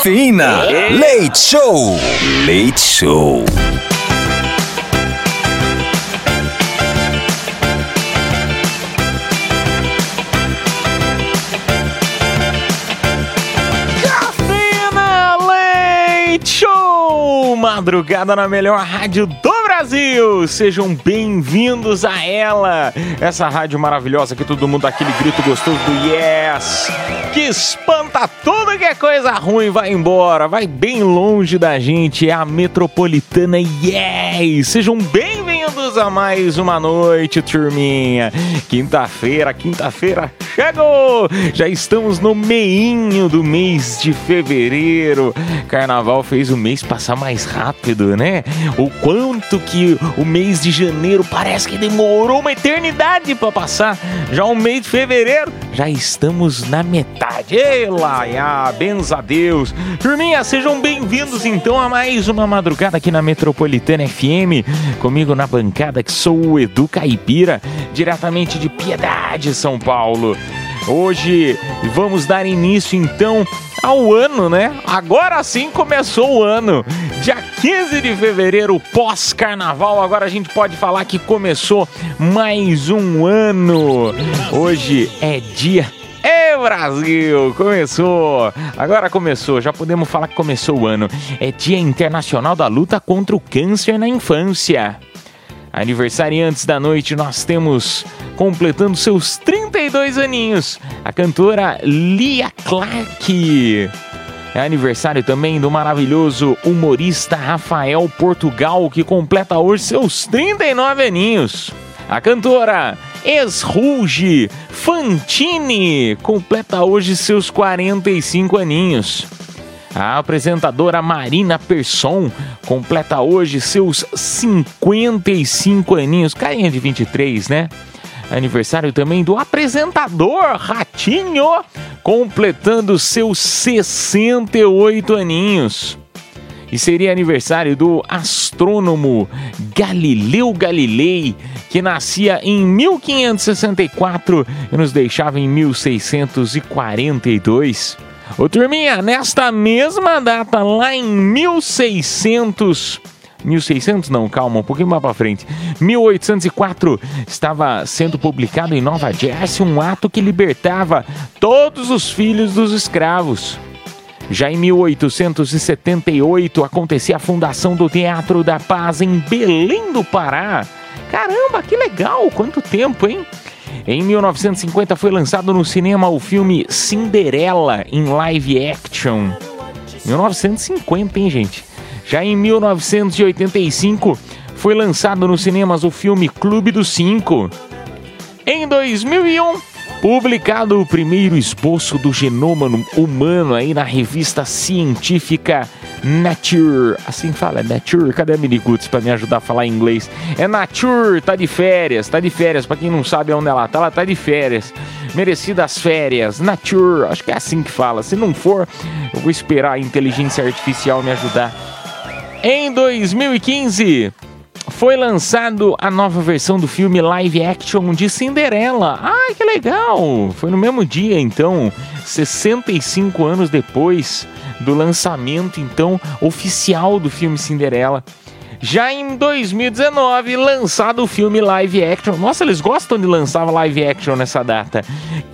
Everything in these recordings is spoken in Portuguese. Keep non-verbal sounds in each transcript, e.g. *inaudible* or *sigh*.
Cafeína. Leite Show. Leite Show. Cafeína Leite Show! Madrugada na melhor rádio do Brasil! Sejam bem-vindos a ela! Essa rádio maravilhosa que todo mundo dá aquele grito gostoso do Yes! Que espanta tudo que é coisa ruim, vai embora, vai bem longe da gente, é a Metropolitana Yes! Sejam bem-vindos a mais uma noite, turminha! Quinta-feira, quinta-feira chegou! Já estamos no meinho do mês de fevereiro. Carnaval fez o mês passar mais rápido, né? O quanto que o mês de janeiro parece que demorou uma eternidade para passar. Já o mês de fevereiro, já estamos na metade. Ei, benza Deus. Turminha, sejam bem-vindos então a mais uma madrugada aqui na Metropolitana FM. Comigo na bancada que sou o Edu Caipira, diretamente de Piedade, São Paulo. Hoje vamos dar início então ao ano, né? Agora sim começou o ano. Dia 15 de fevereiro, pós-carnaval. Agora a gente pode falar que começou mais um ano. Hoje é dia Ê, Brasil! Começou! Agora começou, já podemos falar que começou o ano. É Dia Internacional da Luta contra o Câncer na Infância. Aniversariantes da noite, nós temos completando seus 32 aninhos, a cantora Lia Clark. É aniversário também do maravilhoso humorista Rafael Portugal, que completa hoje seus 39 aninhos. A cantora Esruge Fantini completa hoje seus 45 aninhos. A apresentadora Marina Persson completa hoje seus 55 aninhos, carinha de 23, né? Aniversário também do apresentador Ratinho, completando seus 68 aninhos. E seria aniversário do astrônomo Galileu Galilei, que nascia em 1564 e nos deixava em 1642. Ô turminha, nesta mesma data, lá em 1600. 1600 não, calma, um pouquinho mais pra frente. 1804 estava sendo publicado em Nova Jersey um ato que libertava todos os filhos dos escravos. Já em 1878 acontecia a fundação do Teatro da Paz em Belém do Pará. Caramba, que legal! Quanto tempo, hein? Em 1950 foi lançado no cinema o filme Cinderela em live action. 1950, hein, gente? Já em 1985 foi lançado nos cinemas o filme Clube dos Cinco. Em 2001, publicado o primeiro esboço do genoma humano aí na revista científica Nature. Assim fala, Nature. Cadê a Miniguts para me ajudar a falar inglês? É Nature, tá de férias, tá de férias. Para quem não sabe onde ela tá, ela tá de férias. Merecidas férias. Nature, acho que é assim que fala. Se não for, eu vou esperar a inteligência artificial me ajudar. Em 2015, foi lançado a nova versão do filme live action de Cinderela. Ai, que legal! Foi no mesmo dia, então, 65 anos depois do lançamento, então, oficial do filme Cinderela. Já em 2019, lançado o filme live action. Nossa, eles gostam de lançar live action nessa data.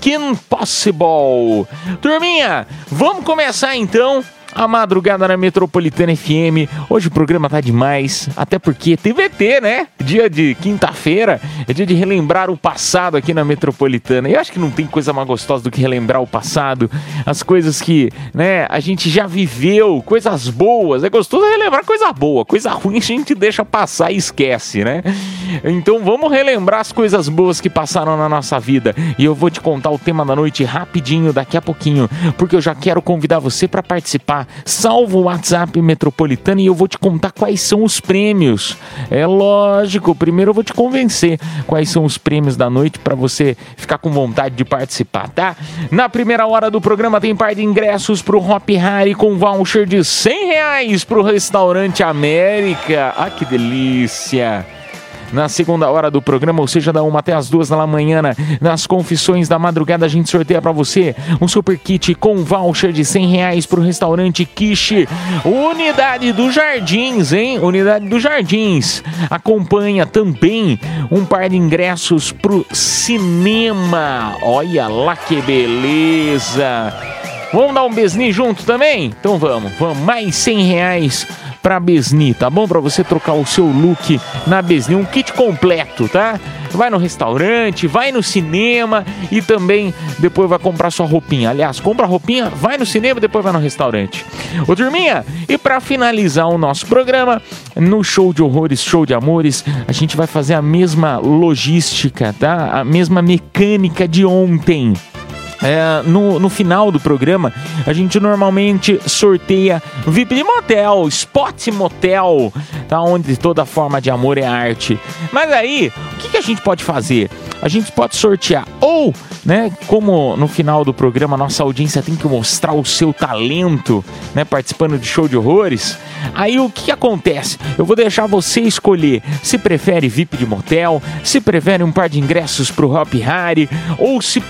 Kim Possible. Turminha, vamos começar então a madrugada na Metropolitana FM. Hoje o programa tá demais, até porque TVT, né? Dia de quinta-feira é dia de relembrar o passado aqui na Metropolitana. Eu acho que não tem coisa mais gostosa do que relembrar o passado, as coisas que, né, a gente já viveu, coisas boas. É gostoso relembrar coisa boa, coisa ruim a gente deixa passar e esquece, né? Então vamos relembrar as coisas boas que passaram na nossa vida. E eu vou te contar o tema da noite rapidinho daqui a pouquinho, porque eu já quero convidar você para participar. Salva o WhatsApp Metropolitana e eu vou te contar quais são os prêmios. É lógico, primeiro eu vou te convencer quais são os prêmios da noite para você ficar com vontade de participar, tá? Na primeira hora do programa tem par de ingressos pro Hop Harry com voucher de 100 reais pro restaurante América. Ah, que delícia! Na segunda hora do programa, ou seja, da uma até as duas da manhã, nas confissões da madrugada, a gente sorteia para você um super kit com voucher de 100 reais pro restaurante Kishi, Unidade dos Jardins, hein? Unidade dos Jardins. Acompanha também um par de ingressos pro cinema. Olha lá que beleza! Vamos dar um besni junto também? Então vamos, vamos. Mais 100 reais pra Besni, tá bom? Pra você trocar o seu look na Besni, um kit completo, tá? Vai no restaurante, vai no cinema e também depois vai comprar sua roupinha. Aliás, compra a roupinha, vai no cinema, depois vai no restaurante. Ô turminha, e pra finalizar o nosso programa, no show de horrores, show de amores, a gente vai fazer a mesma logística, tá? A mesma mecânica de ontem. É, no, no final do programa, a gente normalmente sorteia VIP de motel, spot motel, tá? Onde toda forma de amor é arte. Mas aí, o que, que a gente pode fazer? A gente pode sortear ou, né, como no final do programa nossa audiência tem que mostrar o seu talento, né, participando de show de horrores. Aí o que, que acontece? Eu vou deixar você escolher se prefere VIP de motel, se prefere um par de ingressos pro Hop Harry ou se,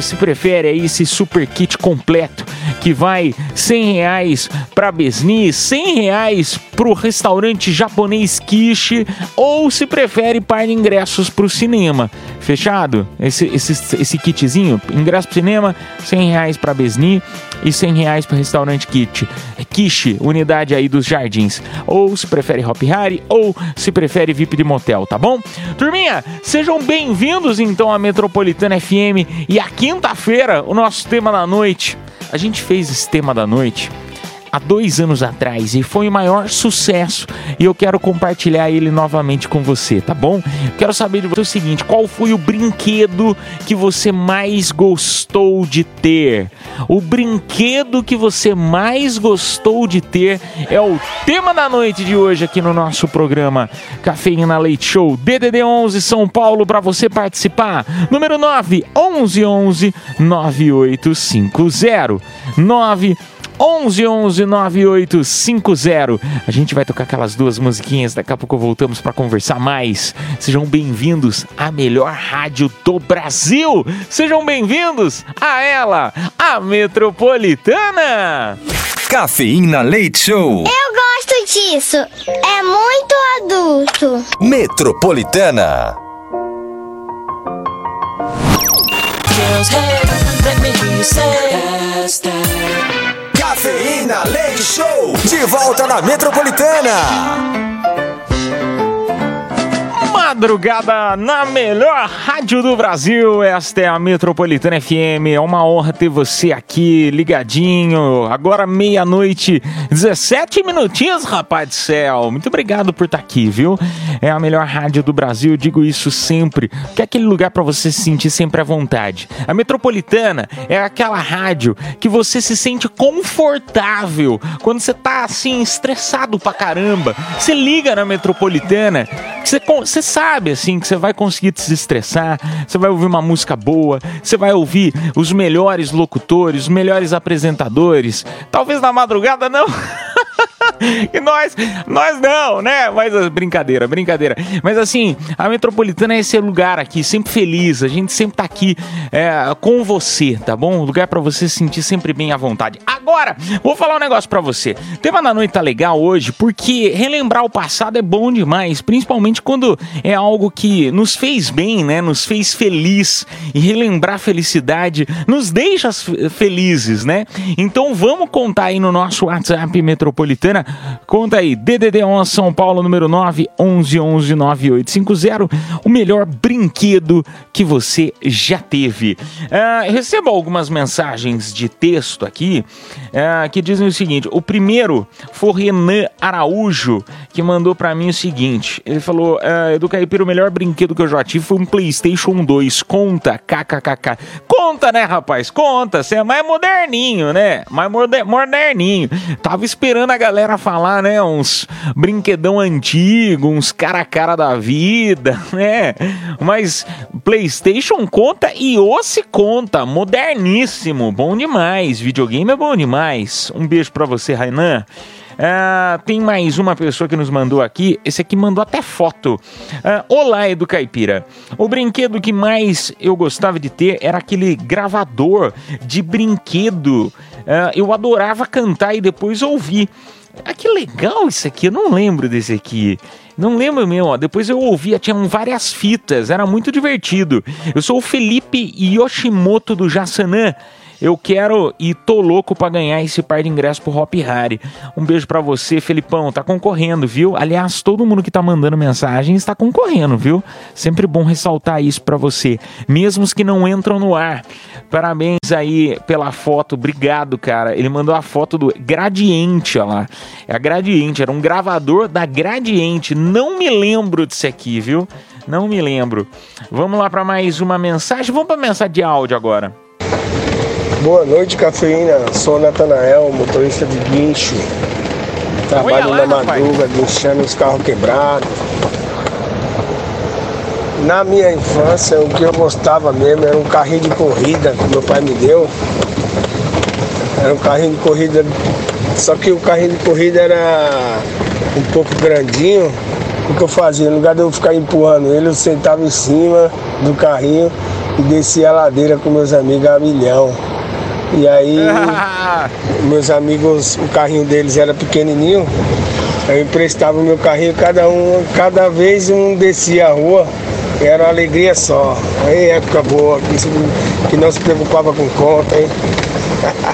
se prefere aí esse super kit completo que vai 100 reais pra Besni, 100 reais pro restaurante japonês Kishi ou se prefere par de ingressos pro cinema. Fechado? Esse, esse, esse kitzinho, ingresso pro cinema, 100 reais pra Besni e 100 reais pro restaurante Kit. Kishi, unidade aí dos jardins. Ou se prefere Hop Harry, ou se prefere VIP de motel, tá bom? Turminha, sejam bem-vindos então à Metropolitana FM e a quinta-feira, o nosso tema da noite. A gente fez esse tema da noite há dois anos atrás e foi o maior sucesso e eu quero compartilhar ele novamente com você, tá bom? Quero saber de você o seguinte: qual foi o brinquedo que você mais gostou de ter? O brinquedo que você mais gostou de ter é o tema da noite de hoje aqui no nosso programa Cafeína Leite Show DDD 11 São Paulo para você participar. Número 9 11 11 9850 9 11 11 9850. A gente vai tocar aquelas duas musiquinhas, daqui a pouco voltamos para conversar mais. Sejam bem-vindos à melhor rádio do Brasil. Sejam bem-vindos a ela, a Metropolitana. Cafeína Leite Show. Eu gosto disso. É muito adulto. Metropolitana. Cafeína Leite Show. De volta na Metropolitana. Madrugada na melhor rádio do Brasil. Esta é a Metropolitana FM. É uma honra ter você aqui ligadinho. Agora meia-noite, 17 minutinhos, rapaz do céu. Muito obrigado por estar aqui, viu? É a melhor rádio do Brasil, digo isso sempre. Que é aquele lugar para você se sentir sempre à vontade. A Metropolitana é aquela rádio que você se sente confortável quando você tá assim estressado pra caramba. Você liga na Metropolitana, você, você sabe assim que você vai conseguir desestressar, você vai ouvir uma música boa, você vai ouvir os melhores locutores, os melhores apresentadores. Talvez na madrugada não. *laughs* *laughs* E nós, nós não, né? Mas ah, brincadeira, brincadeira. Mas assim, a Metropolitana é esse lugar aqui, sempre feliz. A gente sempre tá aqui é, com você, tá bom? Um lugar pra você se sentir sempre bem à vontade. Agora, vou falar um negócio pra você. O tema da noite tá legal hoje porque relembrar o passado é bom demais, principalmente quando é algo que nos fez bem, né? Nos fez feliz e relembrar a felicidade nos deixa felizes, né? Então vamos contar aí no nosso WhatsApp Metropolitana Conta aí, DDD 11 São Paulo, número 9 11 11 9850, o melhor brinquedo que você já teve. Ah, eu recebo algumas mensagens de texto aqui ah, que dizem o seguinte: o primeiro foi Renan Araújo, que mandou pra mim o seguinte: ele falou, ah, Edu Caipira, o melhor brinquedo que eu já tive foi um PlayStation 2. Conta, kkkk. Conta, né, rapaz? Conta, você é mais moderninho, né? Mais moder- moderninho. Tava esperando a galera falar, né? Uns brinquedão antigo, uns cara a cara da vida, *laughs* né? Mas PlayStation conta e o se conta. Moderníssimo, bom demais. Videogame é bom demais. Um beijo pra você, Rainan. Ah, tem mais uma pessoa que nos mandou aqui. Esse aqui mandou até foto. Ah, Olá, Edu Caipira. O brinquedo que mais eu gostava de ter era aquele gravador de brinquedo. Ah, eu adorava cantar e depois ouvir. Ah, que legal isso aqui. Eu não lembro desse aqui. Não lembro mesmo, ó. Depois eu ouvia, tinham várias fitas, era muito divertido. Eu sou o Felipe Yoshimoto do Jassanã. Eu quero e tô louco pra ganhar esse par de ingresso pro Hop Harry. Um beijo pra você, Felipão. Tá concorrendo, viu? Aliás, todo mundo que tá mandando mensagem está concorrendo, viu? Sempre bom ressaltar isso pra você, mesmo os que não entram no ar. Parabéns aí pela foto, obrigado, cara. Ele mandou a foto do Gradiente, ó lá. É a Gradiente, era um gravador da Gradiente. Não me lembro disso aqui, viu? Não me lembro. Vamos lá pra mais uma mensagem. Vamos pra mensagem de áudio agora. Boa noite, cafeína. Sou Natanael, motorista de guincho. Trabalho lá, na rapaz. madruga, guinchando os carros quebrados. Na minha infância, o que eu gostava mesmo era um carrinho de corrida que meu pai me deu. Era um carrinho de corrida, só que o carrinho de corrida era um pouco grandinho. O que eu fazia? No lugar de eu ficar empurrando ele, eu sentava em cima do carrinho e descia a ladeira com meus amigos a milhão. E aí, *laughs* meus amigos, o carrinho deles era pequenininho, eu emprestava o meu carrinho, cada um, cada vez um descia a rua, era uma alegria só. Aí época boa, que, que não se preocupava com conta, hein? *laughs*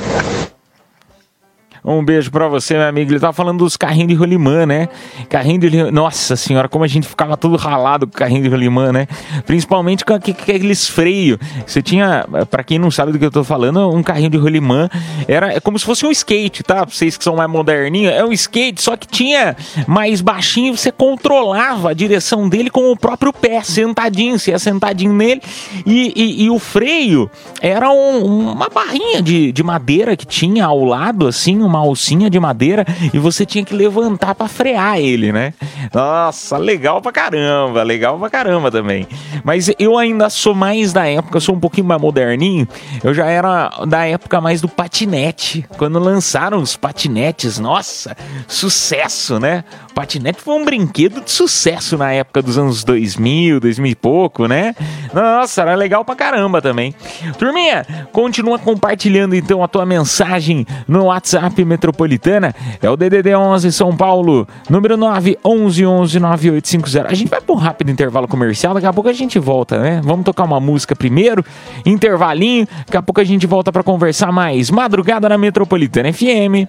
Um beijo pra você, meu amigo. Ele tava falando dos carrinhos de rolimã, né? Carrinho de rolimã. Nossa senhora, como a gente ficava todo ralado com o carrinho de rolimã, né? Principalmente com aque- com aqueles freios. Você tinha, pra quem não sabe do que eu tô falando, um carrinho de rolimã. Era é como se fosse um skate, tá? Pra vocês que são mais moderninhos. É um skate, só que tinha mais baixinho. Você controlava a direção dele com o próprio pé, sentadinho. Você ia sentadinho nele. E, e- e o freio era um- uma barrinha de, de madeira que tinha ao lado, assim, uma alcinha de madeira, e você tinha que levantar pra frear ele, né? Nossa, legal pra caramba, legal pra caramba também. Mas eu ainda sou mais da época, sou um pouquinho mais moderninho, eu já era da época mais do patinete. Quando lançaram os patinetes, nossa, sucesso, né? Patinete foi um brinquedo de sucesso na época dos anos 2000, 2000 e pouco, né? Nossa, era legal pra caramba também. Turminha, continua compartilhando então a tua mensagem no WhatsApp Metropolitana. É o DDD 11 São Paulo, número 9 11 11 9850. A gente vai por um rápido intervalo comercial, daqui a pouco a gente volta, né? Vamos tocar uma música primeiro, intervalinho, daqui a pouco a gente volta pra conversar mais. Madrugada na Metropolitana FM.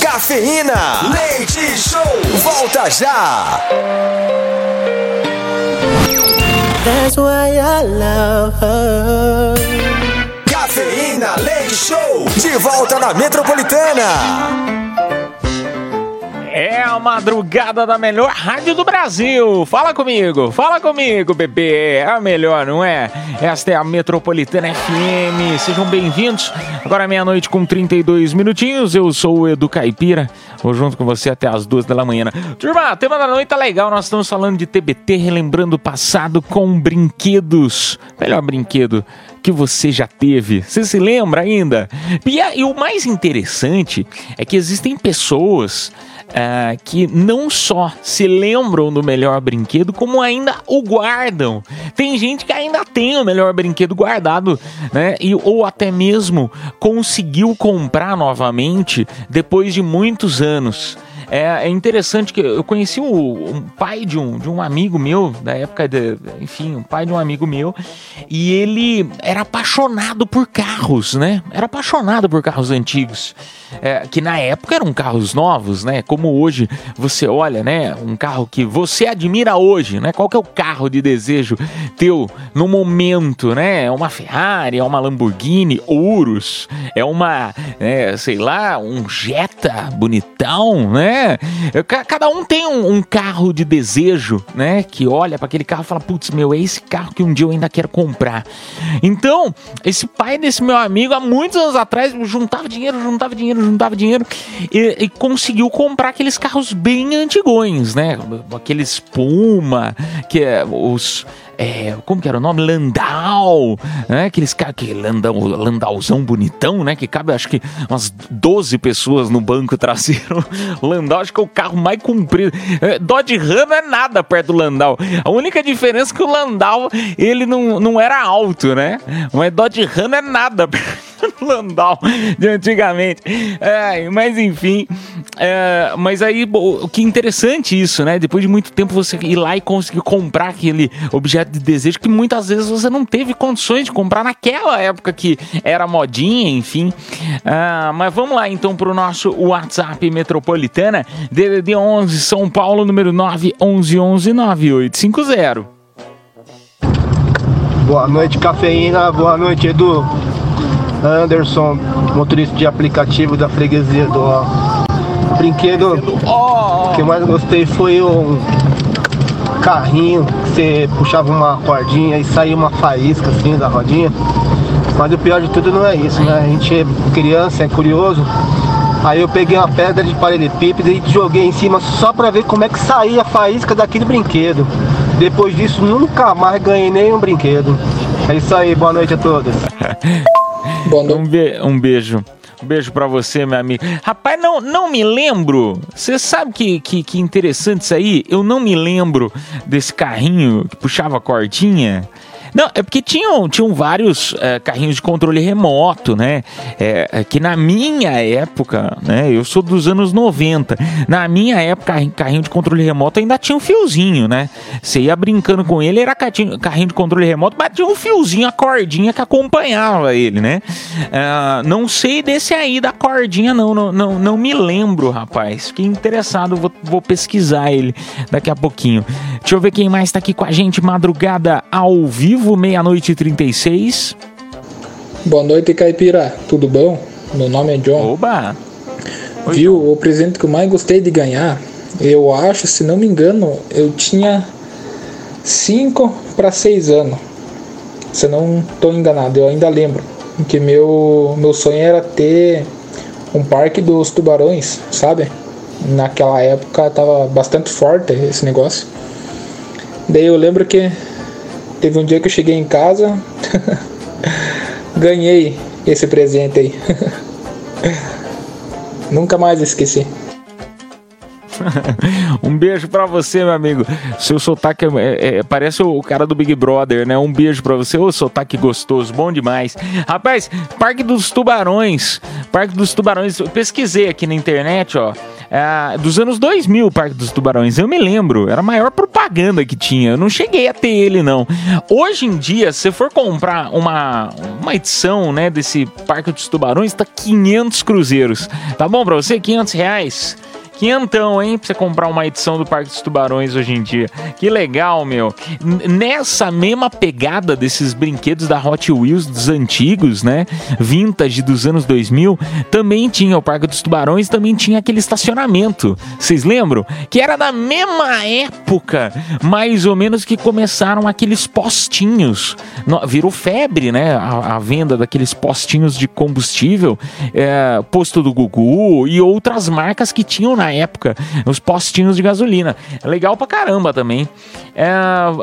Cafeína, leite show, volta já. That's why I love her. Cafeína, leite show, de volta na Metropolitana. É a madrugada da melhor rádio do Brasil. Fala comigo, fala comigo, bebê. É a melhor, não é? Esta é a Metropolitana FM. Sejam bem-vindos. Agora é meia-noite com 32 minutinhos. Eu sou o Edu Caipira. Vou junto com você até as duas da manhã. Turma, tema da noite tá legal. Nós estamos falando de TBT, relembrando o passado com brinquedos. Melhor brinquedo que você já teve. Você se lembra ainda? E, e o mais interessante é que existem pessoas ah, que não só se lembram do melhor brinquedo, como ainda o guardam. Tem gente que ainda tem o melhor brinquedo guardado, né? E, ou até mesmo conseguiu comprar novamente depois de muitos anos. É, é interessante que eu conheci um pai de um, de um amigo meu, da época, de, enfim, um pai de um amigo meu, e ele era apaixonado por carros, né? Era apaixonado por carros antigos. É, que na época eram carros novos, né? Como hoje você olha, né? Um carro que você admira hoje, né? Qual que é o carro de desejo teu no momento, né? É uma Ferrari, é uma Lamborghini, Urus, é uma, é, sei lá, um Jetta bonitão, né? Ca- Cada um tem um, um carro de desejo, né? Que olha para aquele carro e fala, putz, meu, é esse carro que um dia eu ainda quero comprar. Então, esse pai desse meu amigo, há muitos anos atrás, juntava dinheiro, juntava dinheiro, juntava dinheiro e, e conseguiu comprar aqueles carros bem antigões, né? Aqueles Puma, que é os. É, como que era o nome? Landau, né? Aqueles caras que Landau, Landauzão bonitão, né? Que cabe acho que umas 12 pessoas no banco traseiro. *laughs* Landau acho que é o carro mais comprido. É, Dodge Ram é nada perto do Landau. A única diferença é que o Landau ele não, não era alto, né? Mas Dodge Ram é nada perto *laughs* Landau de antigamente. É, mas enfim, é, mas aí o que interessante isso, né? Depois de muito tempo você ir lá e conseguir comprar aquele objeto de desejo que muitas vezes você não teve condições de comprar naquela época que era modinha, enfim. Ah, mas vamos lá então pro nosso WhatsApp Metropolitana, DDD 11 São Paulo, número 9 11 11 9850. Boa noite, cafeína. Boa noite, Edu. Anderson, motorista de aplicativo da freguesia do ó. Brinquedo que eu mais gostei foi um carrinho que você puxava uma cordinha e saía uma faísca assim da rodinha. Mas o pior de tudo não é isso, né? A gente é criança, é curioso. Aí eu peguei uma pedra de paralelepípedo e joguei em cima só pra ver como é que saía a faísca daquele brinquedo. Depois disso, nunca mais ganhei nenhum brinquedo. É isso aí, boa noite a todos. *laughs* Um, be- um beijo. Um beijo pra você, meu amigo. Rapaz, não, não me lembro. Você sabe que, que, que interessante isso aí? Eu não me lembro desse carrinho que puxava a cordinha. Não, é porque tinham, tinham vários eh, carrinhos de controle remoto, né? É, é que na minha época, né? Eu sou dos anos 90. Na minha época, carrinho- de controle remoto ainda tinha um fiozinho, né? Você ia brincando com ele, era carrinho carrinho de controle remoto, mas tinha um fiozinho, a cordinha que acompanhava ele, né? Ah, não sei desse aí da cordinha, não, não, não, não me lembro, rapaz. Fiquei interessado, vou, vou pesquisar ele daqui a pouquinho. Deixa eu ver quem mais tá aqui com a gente, madrugada ao vivo, meia-noite e 36. Boa noite, Caipira. Tudo bom? Meu nome é John. Oba! Viu, o presente que eu mais gostei de ganhar, eu acho, se não me engano, eu tinha 5 para 6 anos. Se eu não estou enganado, eu ainda lembro. Que meu, meu sonho era ter um parque dos tubarões, sabe? Naquela época tava bastante forte esse negócio. Daí eu lembro que teve um dia que eu cheguei em casa, *laughs* ganhei esse presente aí. *laughs* Nunca mais esqueci. *laughs* um beijo pra você, meu amigo. Seu sotaque é- é- é- parece o cara do Big Brother, né? Um beijo pra você. Ô, sotaque gostoso, bom demais. Rapaz, Parque dos Tubarões. Parque dos Tubarões. Eu pesquisei aqui na internet, ó. É, dos anos 2000, o Parque dos Tubarões. Eu me lembro, era a maior propaganda que tinha. Eu não cheguei a ter ele, não. Hoje em dia, se for comprar uma, uma edição, né, desse Parque dos Tubarões, tá 500 cruzeiros. Tá bom pra você? 500 reais. Quinhentão, hein? Pra você comprar uma edição do Parque dos Tubarões hoje em dia. Que legal, meu. Nessa mesma pegada desses brinquedos da Hot Wheels dos antigos, né? Vintage dos anos 2000, também tinha o Parque dos Tubarões, também tinha aquele estacionamento. Vocês lembram? Que era da mesma época, mais ou menos, que começaram aqueles postinhos. Virou febre, né? A, a venda daqueles postinhos de combustível, é, posto do Gugu e outras marcas que tinham na época, os postinhos de gasolina. É legal pra caramba também. É,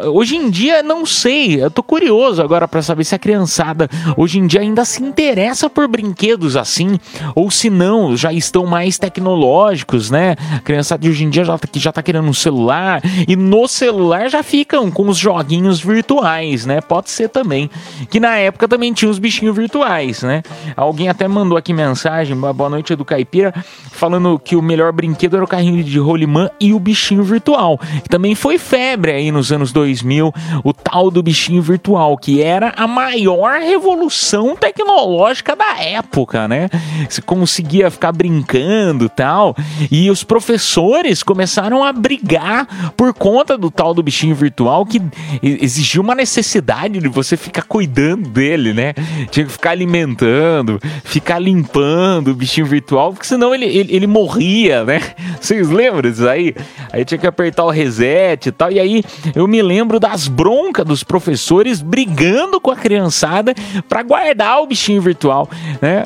hoje em dia, não sei, eu tô curioso agora pra saber se a criançada hoje em dia ainda se interessa por brinquedos assim, ou se não, já estão mais tecnológicos, né? A criançada de hoje em dia já, tá- já tá querendo um celular, e no celular já ficam com os joguinhos virtuais, né? Pode ser também. Que na época também tinha os bichinhos virtuais, né? Alguém até mandou aqui mensagem, boa noite do Caipira, falando que o melhor brinquedo brinquedo era o carrinho de rolimã e o bichinho virtual. Também foi febre aí nos anos 2000, o tal do bichinho virtual, que era a maior revolução tecnológica da época, né? Você conseguia ficar brincando tal. E os professores começaram a brigar por conta do tal do bichinho virtual que e- exigia uma necessidade de você ficar cuidando dele, né? Tinha que ficar alimentando, ficar limpando o bichinho virtual, porque senão ele, ele, ele morria, né? *laughs* Vocês lembram disso aí? Aí tinha que apertar o reset e tal. E aí eu me lembro das broncas dos professores brigando com a criançada para guardar o bichinho virtual, né?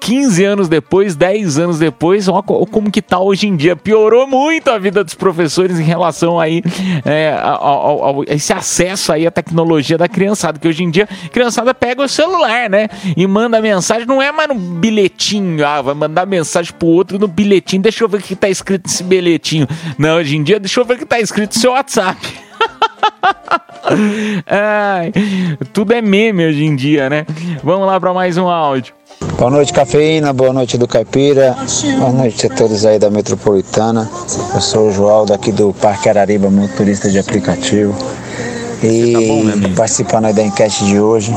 15 anos depois, 10 anos depois, ó, co- como que tá hoje em dia. Piorou muito a vida dos professores em relação aí é, ao, ao- ao- esse acesso aí à tecnologia da criançada, que hoje em dia a criançada pega o celular, né? E manda mensagem, não é mais no bilhetinho, ah, vai mandar mensagem pro outro no bilhetinho, deixa eu ver o que tá escrito nesse bilhetinho. Não, hoje em dia, deixa eu ver o que tá escrito no seu WhatsApp. *laughs* Ai, tudo é meme hoje em dia, né? Vamos lá para mais um áudio. Boa noite, cafeína. Boa noite do Caipira. Boa noite a todos aí da Metropolitana. Eu sou o João daqui do Parque Arariba, motorista de aplicativo. E participando aí da enquete de hoje.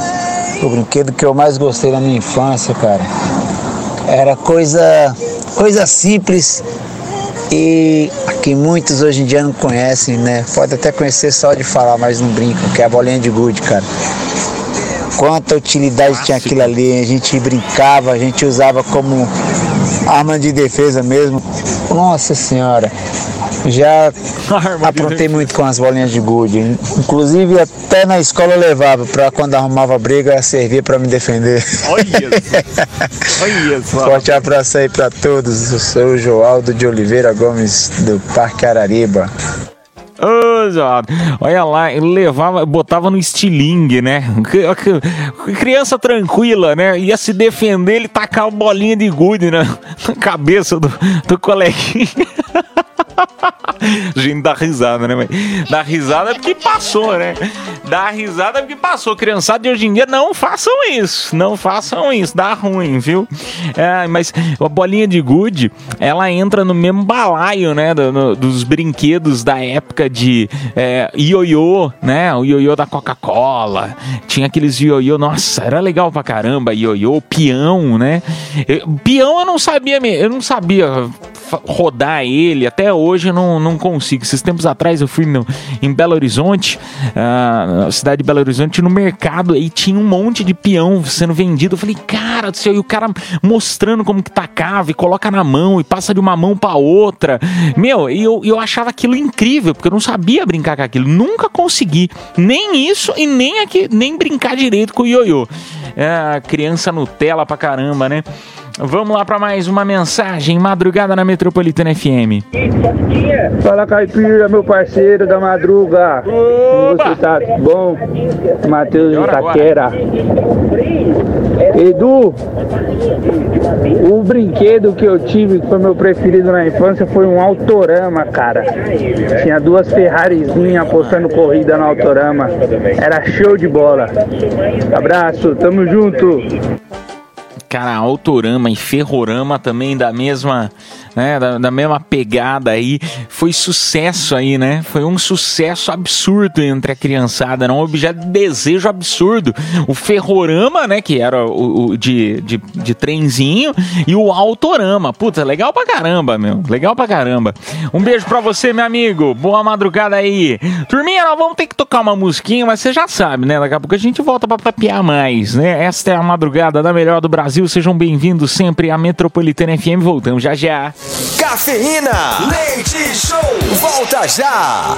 O brinquedo que eu mais gostei na minha infância, cara, era coisa, coisa simples e que muitos hoje em dia não conhecem, né? Pode até conhecer só de falar, mas não brincam, que é a bolinha de gude, cara. Quanta utilidade tinha aquilo ali, a gente brincava, a gente usava como arma de defesa mesmo. Nossa senhora, já *laughs* aprontei muito com as bolinhas de gude. Inclusive até na escola eu levava, pra quando arrumava briga, servia pra me defender. Olha *laughs* só. Forte abraço aí pra todos. Eu sou o Joaldo de Oliveira Gomes, do Parque Arariba. Zó, olha lá, levava, botava no estilingue, né? Criança tranquila, né? Ia se defender, ele tacava bolinha de gude na, na cabeça do, do coleguinha. *laughs* Gente dá risada, né? Dá risada porque passou, né? Dá risada porque passou. Criançada de hoje em dia, não façam isso. Não façam isso. Dá ruim, viu? É, mas a bolinha de gude, ela entra no mesmo balaio, né? do- no- dos brinquedos da época de é, ioiô, né? O ioiô da Coca-Cola. Tinha aqueles ioiô. Nossa, era legal pra caramba. Ioiô, peão, né? Eu- peão eu não sabia, eu não sabia rodar ele. Até hoje eu não, não consigo. Esses tempos atrás eu fui no- em Belo Horizonte, na cidade de Belo Horizonte, no mercado, e tinha um monte de peão sendo vendido. Eu falei, cara do céu, e o cara mostrando como que tacava e coloca na mão e passa de uma mão pra outra. Meu, e eu, eu achava aquilo incrível, porque eu não sabia brincar com aquilo. Nunca consegui. Nem isso e nem, aqui, nem brincar direito com o ioiô. É, criança Nutella pra caramba, né? Vamos lá pra mais uma mensagem. Madrugada na Metropolitana FM. Fala Caipira, meu parceiro da madruga. Como você tá? Bom? Matheus de Itaquera. Edu, o brinquedo que eu tive, que foi meu preferido na infância, foi um Autorama, cara. Tinha duas Ferrarizinhas apostando corrida no Autorama. Era show de bola. Abraço, tamo junto. Cara, Autorama e Ferrorama também da mesma, né, da, da mesma pegada aí. Foi sucesso aí, né? Foi um sucesso absurdo entre a criançada, era um objeto de desejo absurdo. O Ferrorama, né, que era o, o de, de, de trenzinho, e o Autorama. Puta, legal pra caramba, meu. Legal pra caramba. Um beijo pra você, meu amigo. Boa madrugada aí. Turminha, nós vamos ter que tocar uma musiquinha, mas você já sabe, né? Daqui a pouco a gente volta pra papear mais, né? Esta é a madrugada da melhor do Brasil. Sejam bem-vindos sempre à Metropolitana FM. Voltamos já já. Cafeína, leite show, volta já.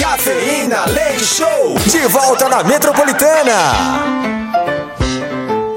Cafeína, leite show, de volta na Metropolitana.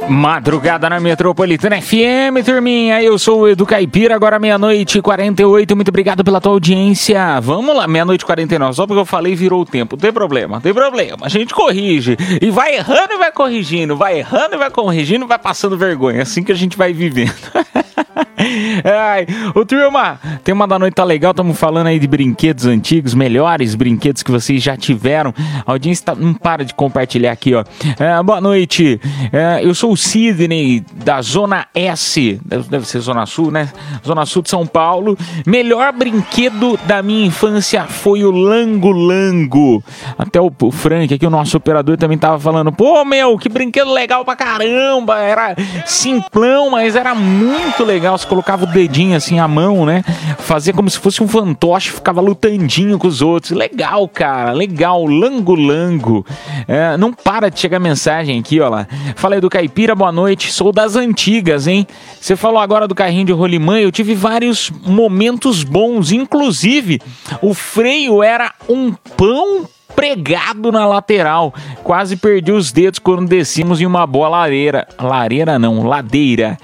Madrugada na Metropolitana FM, turminha. Eu sou o Edu Caipira, agora meia-noite e 48. Muito obrigado pela tua audiência. Vamos lá, meia-noite e 49. Só porque eu falei virou o tempo. Não tem problema, não tem problema. A gente corrige. E vai errando e vai corrigindo. Vai errando e vai corrigindo, vai passando vergonha. É assim que a gente vai vivendo. *laughs* *laughs* Ai, ô turma, tema da noite tá legal, estamos falando aí de brinquedos antigos, melhores brinquedos que vocês já tiveram. A audiência tá- não para de compartilhar aqui, ó. É, boa noite, É, eu sou o Sidney, da Zona S, deve ser Zona Sul, né? Zona Sul de São Paulo. Melhor brinquedo da minha infância foi o Lango Lango. Até o, o Frank aqui, o nosso operador, também tava falando, pô, meu, que brinquedo legal pra caramba, era simplão, mas era muito legal. Você colocava o dedinho assim, a mão, né? Fazia como se fosse um fantoche, ficava lutandinho com os outros. Legal, cara, legal. Lango Lango. É, não para de chegar mensagem aqui, ó lá. Falei do Caipira, boa noite. Sou das antigas, hein? Você falou agora do carrinho de rolimã. Eu tive vários momentos bons. Inclusive, o freio era um pão pregado na lateral. Quase perdi os dedos quando descemos em uma boa lareira. Lareira não, ladeira.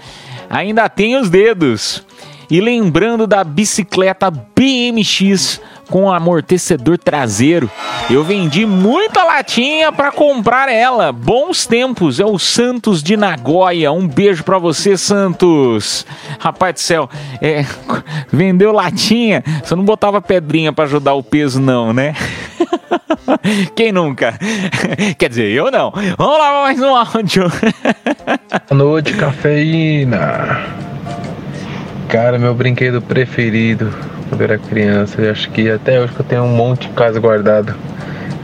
Ainda tem os dedos. E lembrando da bicicleta BMX com amortecedor traseiro, eu vendi muita latinha para comprar ela. Bons tempos, é o Santos de Nagoya. Um beijo para você, Santos. Rapaz do céu, é, *laughs* vendeu latinha, você não botava pedrinha para ajudar o peso não, né? *laughs* *laughs* Quem nunca? *laughs* Quer dizer, eu não. Vamos lá, mais um áudio. *laughs* Boa noite, cafeína. Cara, meu brinquedo preferido quando era criança, eu acho que até hoje que eu tenho um monte de casa guardado,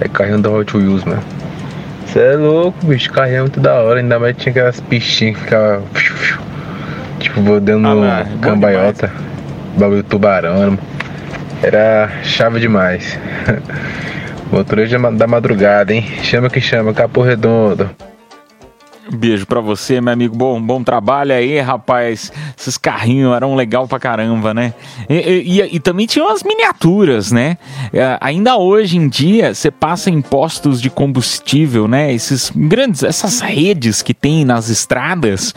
é carrinho da Hot Wheels, mano. Você é louco, bicho, carrinho é muito da hora, ainda mais tinha aquelas pistinhas que ficavam tipo vou dando Ah cambaiota, bagulho tubarão, era chave demais. Motorista da madrugada, hein? Chama que chama, Capô Redondo. Beijo pra você, meu amigo. Bom, bom trabalho aí, rapaz. Esses carrinhos eram legal pra caramba, né? E, e- e- também tinha umas miniaturas, né? É, ainda hoje em dia, você passa em postos de combustível, né? Esses grandes, essas redes que tem nas estradas,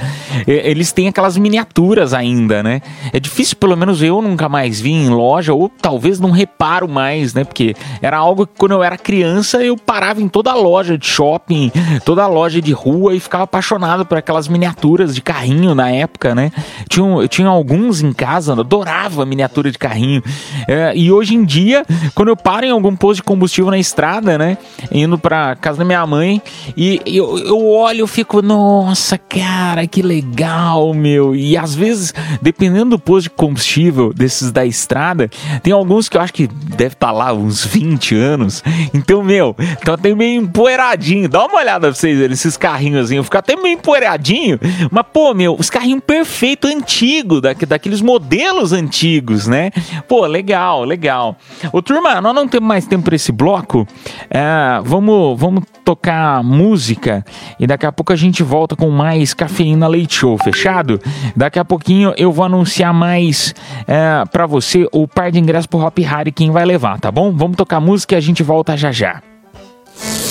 é, eles têm aquelas miniaturas ainda, né? É difícil, pelo menos eu nunca mais vi em loja, ou talvez não reparo mais, né? Porque era algo que quando eu era criança eu parava em toda loja de shopping, toda loja de rua e ficava apaixonado por aquelas miniaturas de carrinho na época, né? Tinha, eu tinha alguns em casa, eu adorava miniatura de carrinho. É, e hoje em dia, quando eu paro em algum posto de combustível na estrada, né? Indo pra casa da minha mãe, e eu, eu olho e fico, nossa, cara, que legal, meu. E às vezes, dependendo do posto de combustível desses da estrada, tem alguns que eu acho que deve estar lá uns 20 anos. Então, meu, tá até meio empoeiradinho. Dá uma olhada pra vocês esses carrinhos assim, fica até meio empoeiradinho. Mas, pô, meu, os carrinhos perfeito antigo, da, daqueles modelos antigos, né? Pô, legal, legal. Ô, turma, nós não temos mais tempo pra esse bloco. É, vamos, vamos tocar música e daqui a pouco a gente volta com mais Cafeína Leite Show, fechado? Daqui a pouquinho eu vou anunciar mais é, para você o par de ingressos pro Hop Harry quem vai levar, tá bom? Vamos tocar música e a gente volta já já.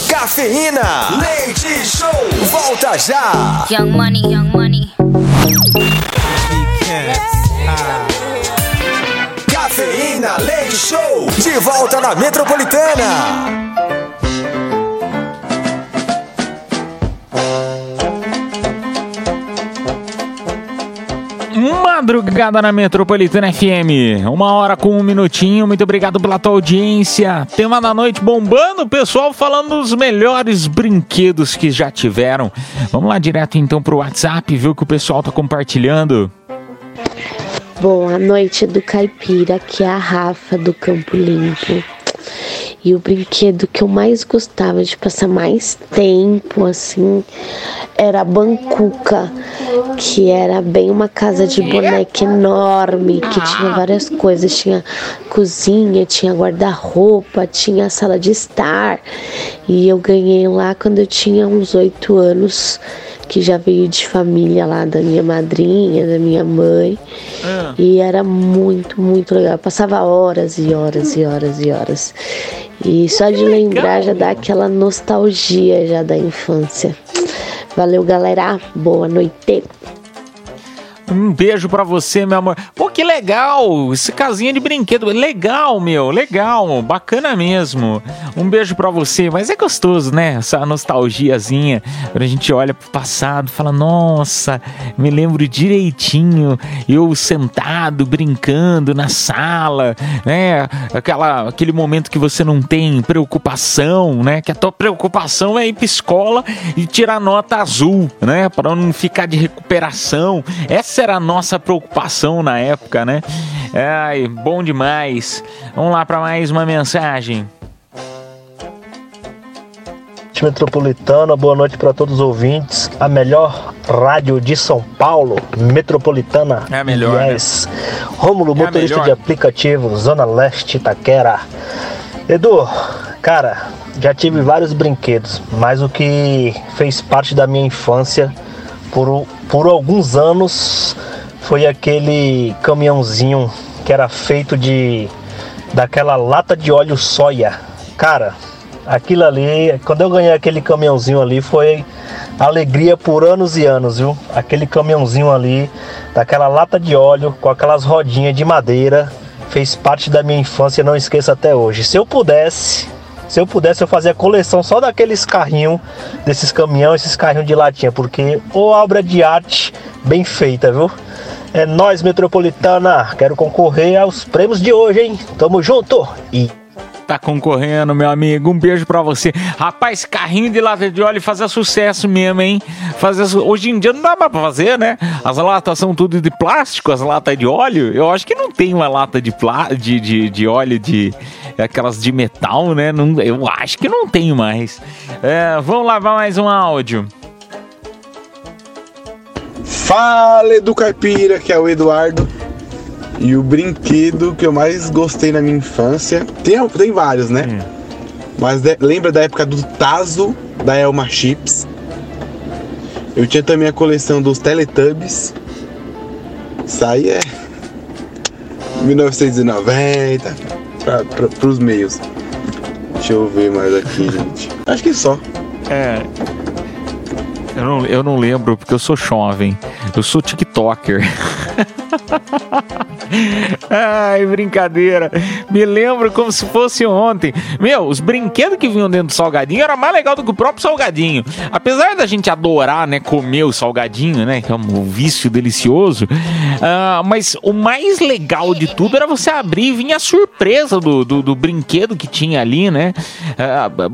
Cafeína. Leite Show. Volta já. Young money, young money. Cafeína Leite Show. De volta na Metropolitana. Madrugada na Metropolitana FM, uma hora com um minutinho. Muito obrigado pela tua audiência. Tema da noite bombando, pessoal falando dos melhores brinquedos que já tiveram. Vamos lá direto então pro WhatsApp, ver o que o pessoal tá compartilhando. Boa noite do Caipira, aqui é a Rafa do Campo Limpo. E o brinquedo que eu mais gostava de passar mais tempo assim era a Bancuca, que era bem uma casa de boneca enorme, que tinha várias coisas, tinha cozinha, tinha guarda-roupa, tinha sala de estar. E eu ganhei lá quando eu tinha uns oito anos que já veio de família lá da minha madrinha, da minha mãe. E era muito, muito legal. Eu passava horas e horas e horas e horas. E só de lembrar já dá aquela nostalgia já da infância. Valeu, galera. Boa noite. Um beijo pra você, meu amor. Pô, que legal! Esse casinha de brinquedo. Legal, meu. Legal. Bacana mesmo. Um beijo pra você. Mas é gostoso, né? Essa nostalgiazinha. Quando a gente olha pro passado, fala, nossa, me lembro direitinho. Eu sentado, brincando na sala, né? Aquela, aquele momento que você não tem preocupação, né? Que a tua preocupação é ir pra escola e tirar nota azul, né? Pra não ficar de recuperação. Essa era a nossa preocupação na época, né? Ai, bom demais. Vamos lá para mais uma mensagem. Metropolitana, boa noite para todos os ouvintes. A melhor rádio de São Paulo, Metropolitana. É a melhor, Yes. Rômulo, É motorista de aplicativo, Zona Leste, Itaquera. Edu, cara, já tive vários brinquedos, mas o que fez parte da minha infância por, por alguns anos foi aquele caminhãozinho que era feito de daquela lata de óleo soia. Cara, aquilo ali, quando eu ganhei aquele caminhãozinho ali, foi alegria por anos e anos, viu? Aquele caminhãozinho ali, daquela lata de óleo, com aquelas rodinhas de madeira, fez parte da minha infância não esqueço até hoje. Se eu pudesse, se eu pudesse, eu fazia coleção só daqueles carrinhos, desses caminhões, esses carrinhos de latinha, porque ô obra de arte bem feita, viu? É nós, Metropolitana. Quero concorrer aos prêmios de hoje, hein? Tamo junto! E Tá concorrendo, meu amigo. Um beijo pra você. Rapaz, carrinho de lata de óleo fazia sucesso mesmo, hein? Fazia su- Hoje em dia não dá mais pra fazer, né? As latas são tudo de plástico, as latas de óleo. Eu acho que não tem uma lata de, plá... de, de, de óleo de. aquelas de metal, né? Não... Eu acho que não tem mais. É, vamos lavar mais um áudio. Fala Edu Caipira, que é o Eduardo. E o brinquedo que eu mais gostei na minha infância. Tem, tem vários, né? Mas de- lembra da época do Tazo, da Elma Chips. Eu tinha também a coleção dos Teletubbies. Isso aí é 1990 pra, pra, pros meios. Deixa eu ver mais aqui, gente. Acho que só. É. Eu não, eu não lembro porque eu sou jovem. Eu sou TikToker. *laughs* *laughs* Ai, brincadeira. Me lembro como se fosse ontem. Meu, os brinquedos que vinham dentro do salgadinho era mais legal do que o próprio salgadinho. Apesar da gente adorar, né, comer o salgadinho, né, que é um vício delicioso. ah, mas o mais legal de tudo era você abrir e vinha a surpresa do, do, do brinquedo que tinha ali, né?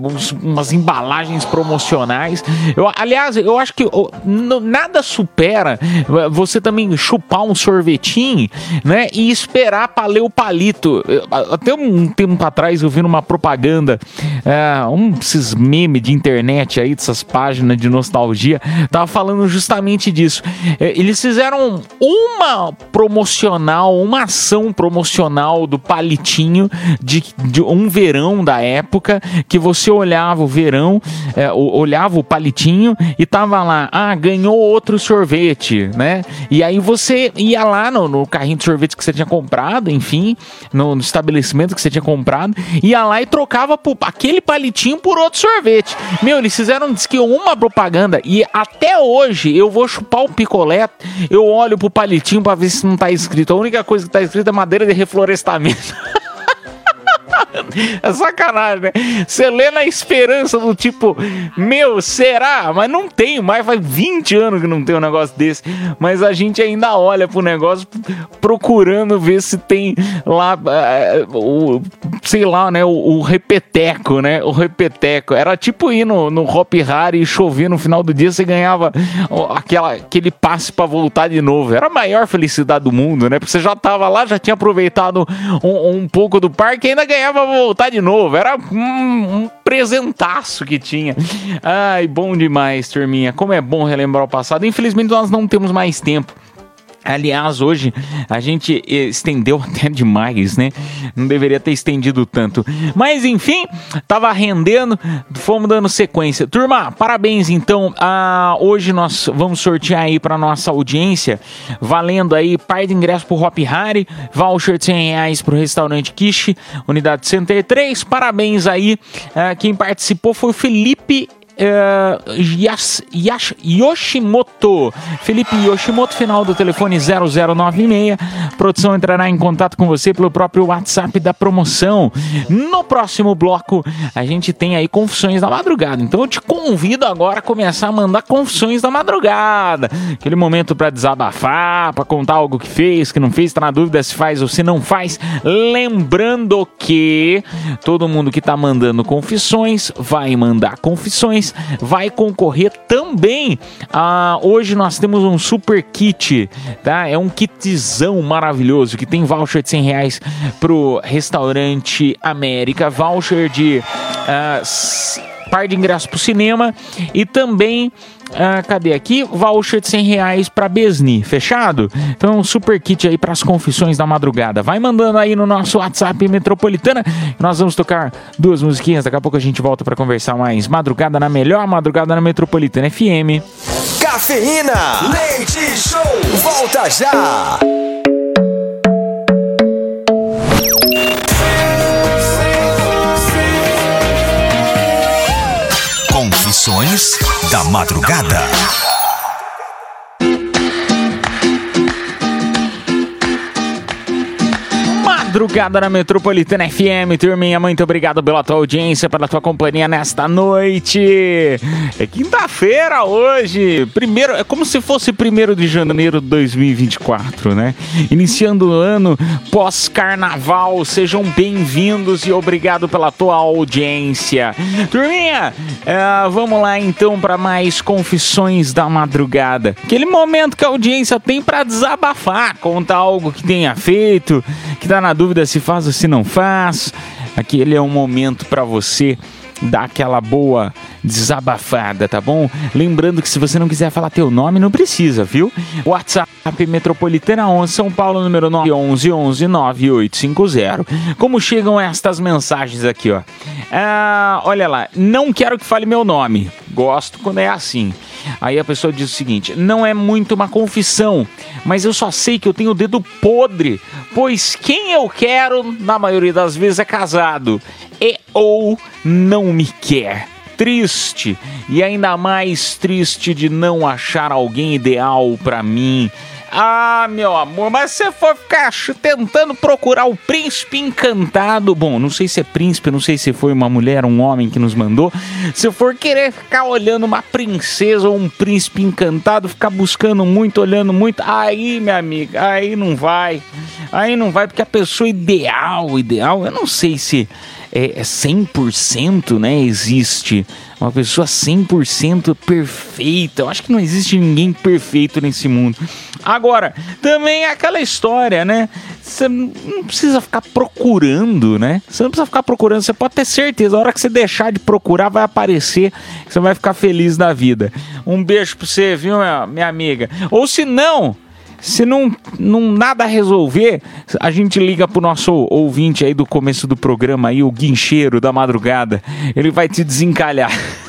Uns- umas embalagens promocionais. Eu, aliás, eu acho que oh, nada supera eh, você também chupar um sorvetinho, né? E esperar pra ler o palito. Até um tempo atrás eu vi numa propaganda, eh, um desses memes de internet aí, dessas páginas de nostalgia, tava falando justamente disso. Eh, Eles fizeram uma promocional, uma ação promocional do palitinho de, de um verão da época que você olhava o verão, é, olhava o palitinho e tava lá, ah, ganhou outro sorvete, né? E aí você ia lá no, no carrinho de sorvete que você tinha comprado, enfim, no, no estabelecimento que você tinha comprado, ia lá e trocava por- aquele palitinho por outro sorvete. Meu, eles fizeram diz que uma propaganda e até hoje eu vou chupar o picolé, eu olho pro palitinho pra ver se não tá escrito. A única coisa que tá escrito é madeira de reflorestamento. *laughs* *laughs* É sacanagem, né? Você lê na esperança do tipo, meu, será? Mas não tem mais, faz 20 anos que não tem um negócio desse. Mas a gente ainda olha pro negócio procurando ver se tem lá, eh, o, sei lá, né? O, o repeteco, né? O repeteco. Era tipo ir no, no Hop Hari e chover no final do dia, você ganhava aquela, aquele passe pra voltar de novo. Era a maior felicidade do mundo, né? Porque você já tava lá, já tinha aproveitado um, um pouco do parque e ainda ganhava pra voltar de novo. Era um, um presentaço que tinha. Ai, bom demais, turminha. Como é bom relembrar o passado. Infelizmente, nós não temos mais tempo. Aliás, hoje a gente estendeu *laughs* até demais, né? Não deveria ter estendido tanto. Mas enfim, tava rendendo, fomos dando sequência. Turma, parabéns então. Ah, hoje nós vamos sortear aí para nossa audiência, valendo aí par de ingresso pro Hop Hari, voucher de 100 reais pro restaurante Kishi, unidade 103. Parabéns aí. Ah, quem participou foi o Felipe eh, Yas- Yash- Yoshimoto. Felipe Yoshimoto, final do telefone 0096. A produção entrará em contato com você pelo próprio WhatsApp da promoção. No próximo bloco, a gente tem aí confissões da madrugada. Então eu te convido agora a começar a mandar confissões da madrugada. Aquele momento para desabafar, para contar algo que fez, que não fez, tá na dúvida se faz ou se não faz. Lembrando que todo mundo que tá mandando confissões vai mandar confissões, vai concorrer também. a hoje nós temos um super kit, tá? É um kitzão maravilhoso que tem voucher de 100 reais pro restaurante América, voucher de ah, s- par de ingressos pro cinema e também ah, cadê aqui? Voucher de 100 reais pra Besni, fechado? Então, super kit aí pras confissões da madrugada. Vai mandando aí no nosso WhatsApp Metropolitana. Nós vamos tocar duas musiquinhas. Daqui a pouco a gente volta pra conversar mais. Madrugada na melhor, madrugada na Metropolitana FM. Cafeína. Leite Show. Volta já. Da Madrugada. Madrugada na Metropolitana FM, turminha, muito obrigado pela tua audiência, pela tua companhia nesta noite. É quinta-feira hoje, primeiro, é como se fosse primeiro de janeiro de 2024, né? Iniciando o ano pós-carnaval, sejam bem-vindos e obrigado pela tua audiência. Turminha, é, vamos lá então para mais confissões da madrugada. Aquele momento que a audiência tem para desabafar, contar algo que tenha feito, que tá na dúvida se faz ou se não faz. Aquele é um momento para você dar aquela boa desabafada, tá bom? Lembrando que se você não quiser falar teu nome, não precisa, viu? WhatsApp Metropolitana 11 São Paulo, número 911 11 9850. Como chegam estas mensagens aqui, ó? Ah, olha lá, não quero que fale meu nome. Gosto quando é assim. Aí a pessoa diz o seguinte: não é muito uma confissão, mas eu só sei que eu tenho o dedo podre, pois quem eu quero, na maioria das vezes, é casado e ou não me quer. Triste e ainda mais triste de não achar alguém ideal pra mim. Ah, meu amor, mas se você for ficar tentando procurar o príncipe encantado, bom, não sei se é príncipe, não sei se foi uma mulher, um homem que nos mandou. Se for querer ficar olhando uma princesa ou um príncipe encantado, ficar buscando muito, olhando muito, aí, minha amiga, aí não vai. Aí não vai, porque a pessoa ideal, ideal, eu não sei se é, é 100%, né, existe uma pessoa 100% perfeita. Eu acho que não existe ninguém perfeito nesse mundo. Agora, também é aquela história, né? Você não precisa ficar procurando, né? Você não precisa ficar procurando, você pode ter certeza, a hora que você deixar de procurar vai aparecer, você vai ficar feliz da vida. Um beijo pra você, viu, minha amiga? Ou se não, se não, não nada resolver, a gente liga pro nosso ouvinte aí do começo do programa aí, o guincheiro da madrugada. Ele vai te desencalhar. *laughs*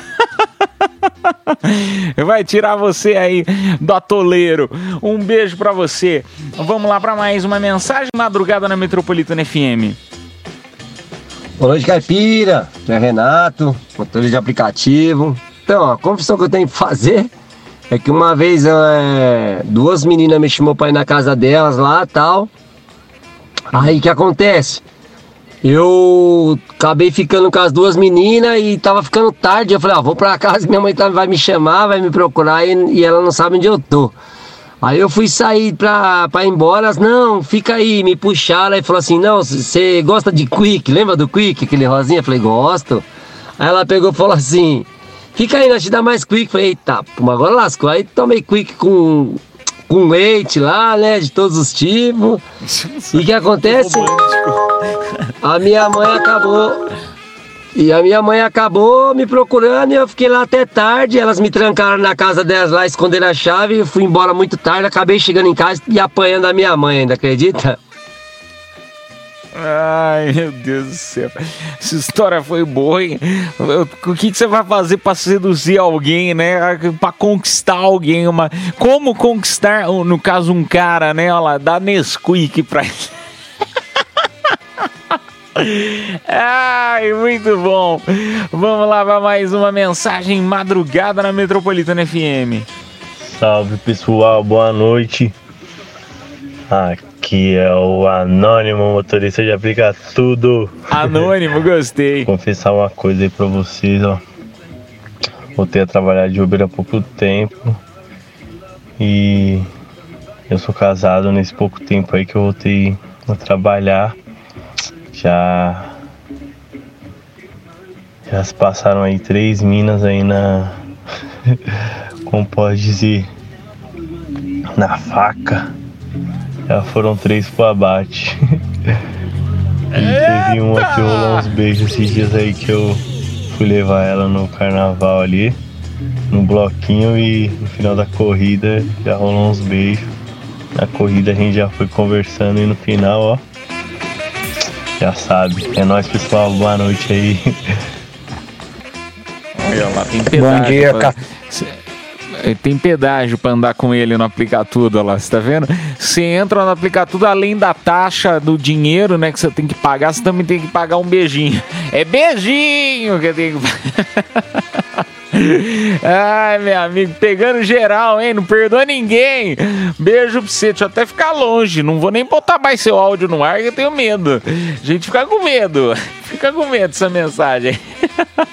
Vai tirar você aí do atoleiro. Um beijo pra você. Vamos lá pra mais uma mensagem madrugada na Metropolitana FM. Boa noite, Caipira. Aqui é Renato, motorista de aplicativo. Então, a confissão que eu tenho que fazer é que uma vez é, duas meninas me chamou pra ir na casa delas lá tal. Aí que acontece? Eu acabei ficando com as duas meninas e tava ficando tarde. Eu falei, ah, vou pra casa, minha mãe tá- vai me chamar, vai me procurar e, e ela não sabe onde eu tô. Aí eu fui sair pra, pra ir embora, elas, não, fica aí, me puxaram e falou assim, não, você gosta de Quick, lembra do Quick, aquele rosinha? Eu falei, gosto. Aí ela pegou e falou assim, fica aí, nós te dá mais Quick. Falei, eita, pô, agora lascou. Aí tomei Quick com, com leite lá, né, de todos os tipos. E o que acontece? A minha mãe acabou... E a minha mãe acabou me procurando e eu fiquei lá até tarde. Elas me trancaram na casa delas lá, esconderam a chave. Eu fui embora muito tarde, acabei chegando em casa e apanhando a minha mãe ainda, acredita? Ai, meu Deus do céu. Essa história foi boa, hein? O que, você vai fazer pra seduzir alguém, né? Pra conquistar alguém. Uma... Como conquistar, no caso, um cara, né? Olha lá, dá Nesquik pra ele. *laughs* Ai, muito bom. Vamos lá para mais uma mensagem madrugada na Metropolitana FM. Salve pessoal, boa noite. Aqui é o Anônimo, motorista de aplica tudo. Anônimo, gostei. Vou *laughs* confessar uma coisa aí pra vocês, ó. Voltei a trabalhar de Uber há pouco tempo. E eu sou casado nesse pouco tempo aí que eu voltei a trabalhar. Já. Já se passaram aí três minas aí na. *laughs* Como pode dizer? Na faca. Já foram três pro abate. e teve uma que rolou uns beijos esses dias aí que eu fui levar ela no carnaval ali, no bloquinho e no final da corrida já rolou uns beijos. Na corrida a gente já foi conversando e no final, ó. Já sabe. É nóis pessoal, boa noite aí. Ó, lá tem pedágio. dia, pra- ca- Cê- eh, Tem pedágio pra andar com ele no aplicar lá, você tá vendo? Você entra no aplicar tudo, além da taxa do dinheiro, né, que você tem que pagar, você também tem que pagar um beijinho. É beijinho que tem que *laughs* Ai, meu amigo, pegando geral, hein? Não perdoa ninguém. Beijo pra você. Deixa eu até ficar longe. Não vou nem botar mais seu áudio no ar, que eu tenho medo. A gente fica com medo. *laughs* Fica com medo dessa mensagem.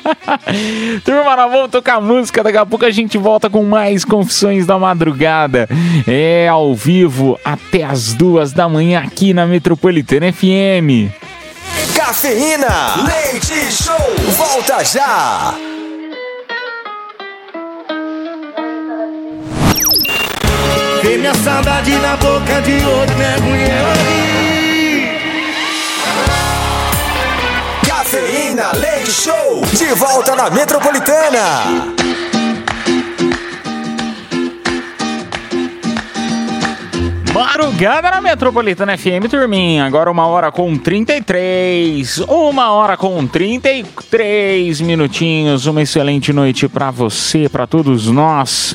*laughs* Turma, nós vamos tocar música. Daqui a pouco a gente volta com mais Confissões da Madrugada. É ao vivo até as duas da manhã aqui na Metropolitana FM. Cafeína, leite show, volta já. Vê minha saudade na boca de outro, né, mulher? Cafeína, leite show, de volta na Metropolitana. Madrugada na Metropolitana FM, turminha. Agora uma hora com 33. Uma hora com 33 minutinhos. Uma excelente noite pra você, pra todos nós.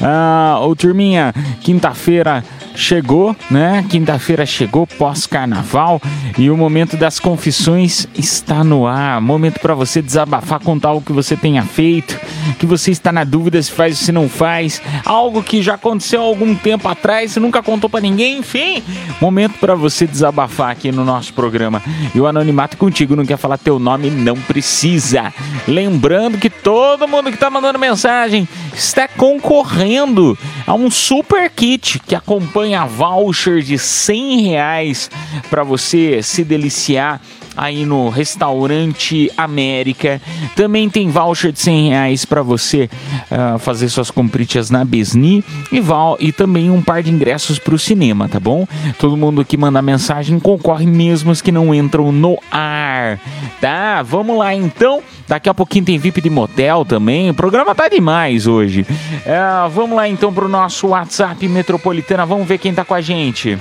Ah, ô, turminha, quinta-feira chegou, né? Quinta-feira chegou pós-carnaval e o momento das confissões está no ar. Momento para você desabafar, contar o que você tenha feito, que você está na dúvida se faz ou se não faz, algo que já aconteceu há algum tempo atrás, você nunca contou para ninguém, enfim. Momento para você desabafar aqui no nosso programa. E o anonimato contigo não quer falar teu nome, não precisa. Lembrando que todo mundo que tá mandando mensagem está concorrendo a um super kit que acompanha voucher de 100 reais para você se deliciar aí no restaurante América. Também tem voucher de 100 reais para você ah, fazer suas compritas na Besni e, val e também um par de ingressos para o cinema, tá bom? Todo mundo que mandar mensagem concorre mesmo os que não entram no ar, tá? Vamos lá então. Daqui a pouquinho tem VIP de motel também. O programa tá demais hoje. É, vamos lá então pro nosso WhatsApp Metropolitana. Vamos ver quem tá com a gente.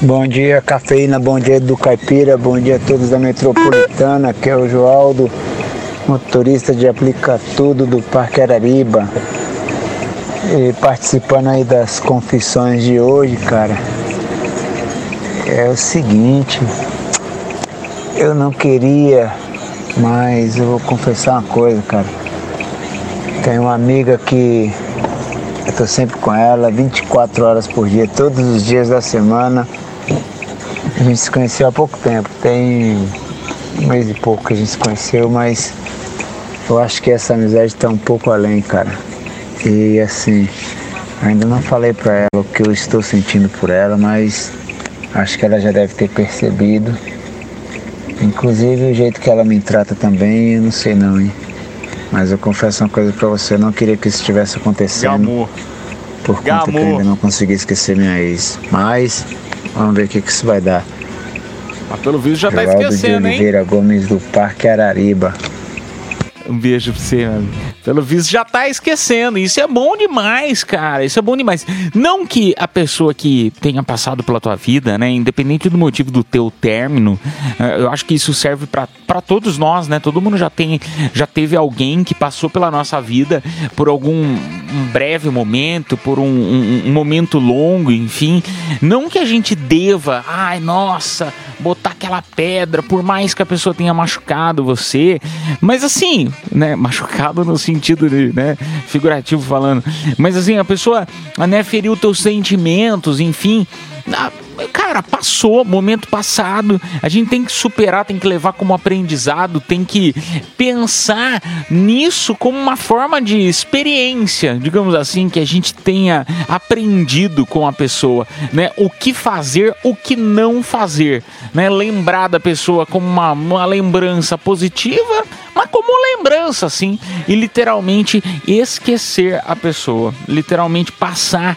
Bom dia, cafeína, bom dia do Caipira, bom dia a todos da Metropolitana, aqui é o Joaldo, motorista de aplica tudo do Parque Arariba. E participando aí das confissões de hoje, cara, é o seguinte, eu não queria, mas eu vou confessar uma coisa, cara. Tem uma amiga que eu tô sempre com ela, 24 horas por dia, todos os dias da semana. A gente se conheceu há pouco tempo, tem um mês e pouco que a gente se conheceu, mas eu acho que essa amizade tá um pouco além, cara. E assim, ainda não falei pra ela o que eu estou sentindo por ela, mas acho que ela já deve ter percebido. Inclusive o jeito que ela me trata também, eu não sei não, hein. Mas eu confesso uma coisa pra você, eu não queria que isso estivesse acontecendo. Gamor. Por conta que eu Gamor. ainda não consegui esquecer minha ex. Mas vamos ver o que, que isso vai dar. Mas pelo visto já tá Geraldo de esquecendo, hein? Oliveira Gomes do Parque Arariba. Um beijo pra você, amigo. Pelo visto já tá esquecendo. Isso é bom demais, cara. Isso é bom demais. Não que a pessoa que tenha passado pela tua vida, né, independente do motivo do teu término, eh, eu acho que isso serve pra todos nós, né? Todo mundo já tem, já teve alguém que passou pela nossa vida por algum um breve momento, por um, um- um momento longo, enfim. Não que a gente deva, ai, nossa, botar aquela pedra, por mais que a pessoa tenha machucado você. Mas assim, né? *laughs* Machucado no sentido de, né? Figurativo falando. Mas assim, a pessoa, né? Feriu teus sentimentos, enfim. Ah, Cara, passou, momento passado. A gente tem que superar, tem que levar como aprendizado, tem que pensar nisso como uma forma de experiência, digamos assim, que a gente tenha aprendido com a pessoa, né? O que fazer, o que não fazer, né? Lembrar da pessoa como uma, uma lembrança positiva, mas como lembrança, assim, e literalmente esquecer a pessoa, literalmente passar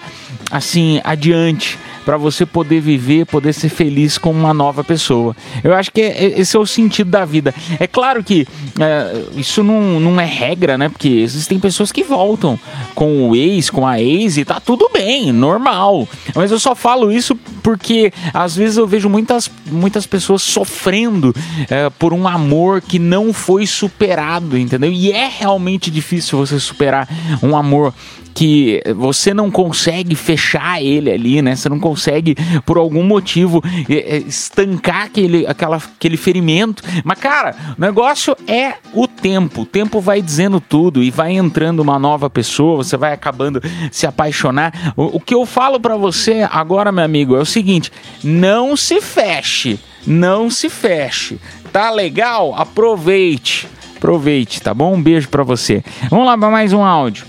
assim adiante para você poder viver, poder ser feliz com uma nova pessoa. Eu acho que é- esse é o sentido da vida. É claro que é, isso não, não é regra, né? Porque existem pessoas que voltam com o ex, com a ex e tá tudo bem, normal. Mas eu só falo isso porque às vezes eu vejo muitas, muitas pessoas sofrendo é, por um amor que não foi superado, entendeu? E é realmente difícil você superar um amor que você não consegue fechar ele ali, né? Você não consegue, por algum motivo, eh, estancar aquele, aquela, aquele ferimento. Mas, cara, o negócio é o tempo. O tempo vai dizendo tudo e vai entrando uma nova pessoa, você vai acabando se apaixonar. O, o que eu falo pra você agora, meu amigo, é o seguinte: não se feche. Não se feche. Tá legal? Aproveite. Aproveite, tá bom? Um beijo pra você. Vamos lá pra mais um áudio.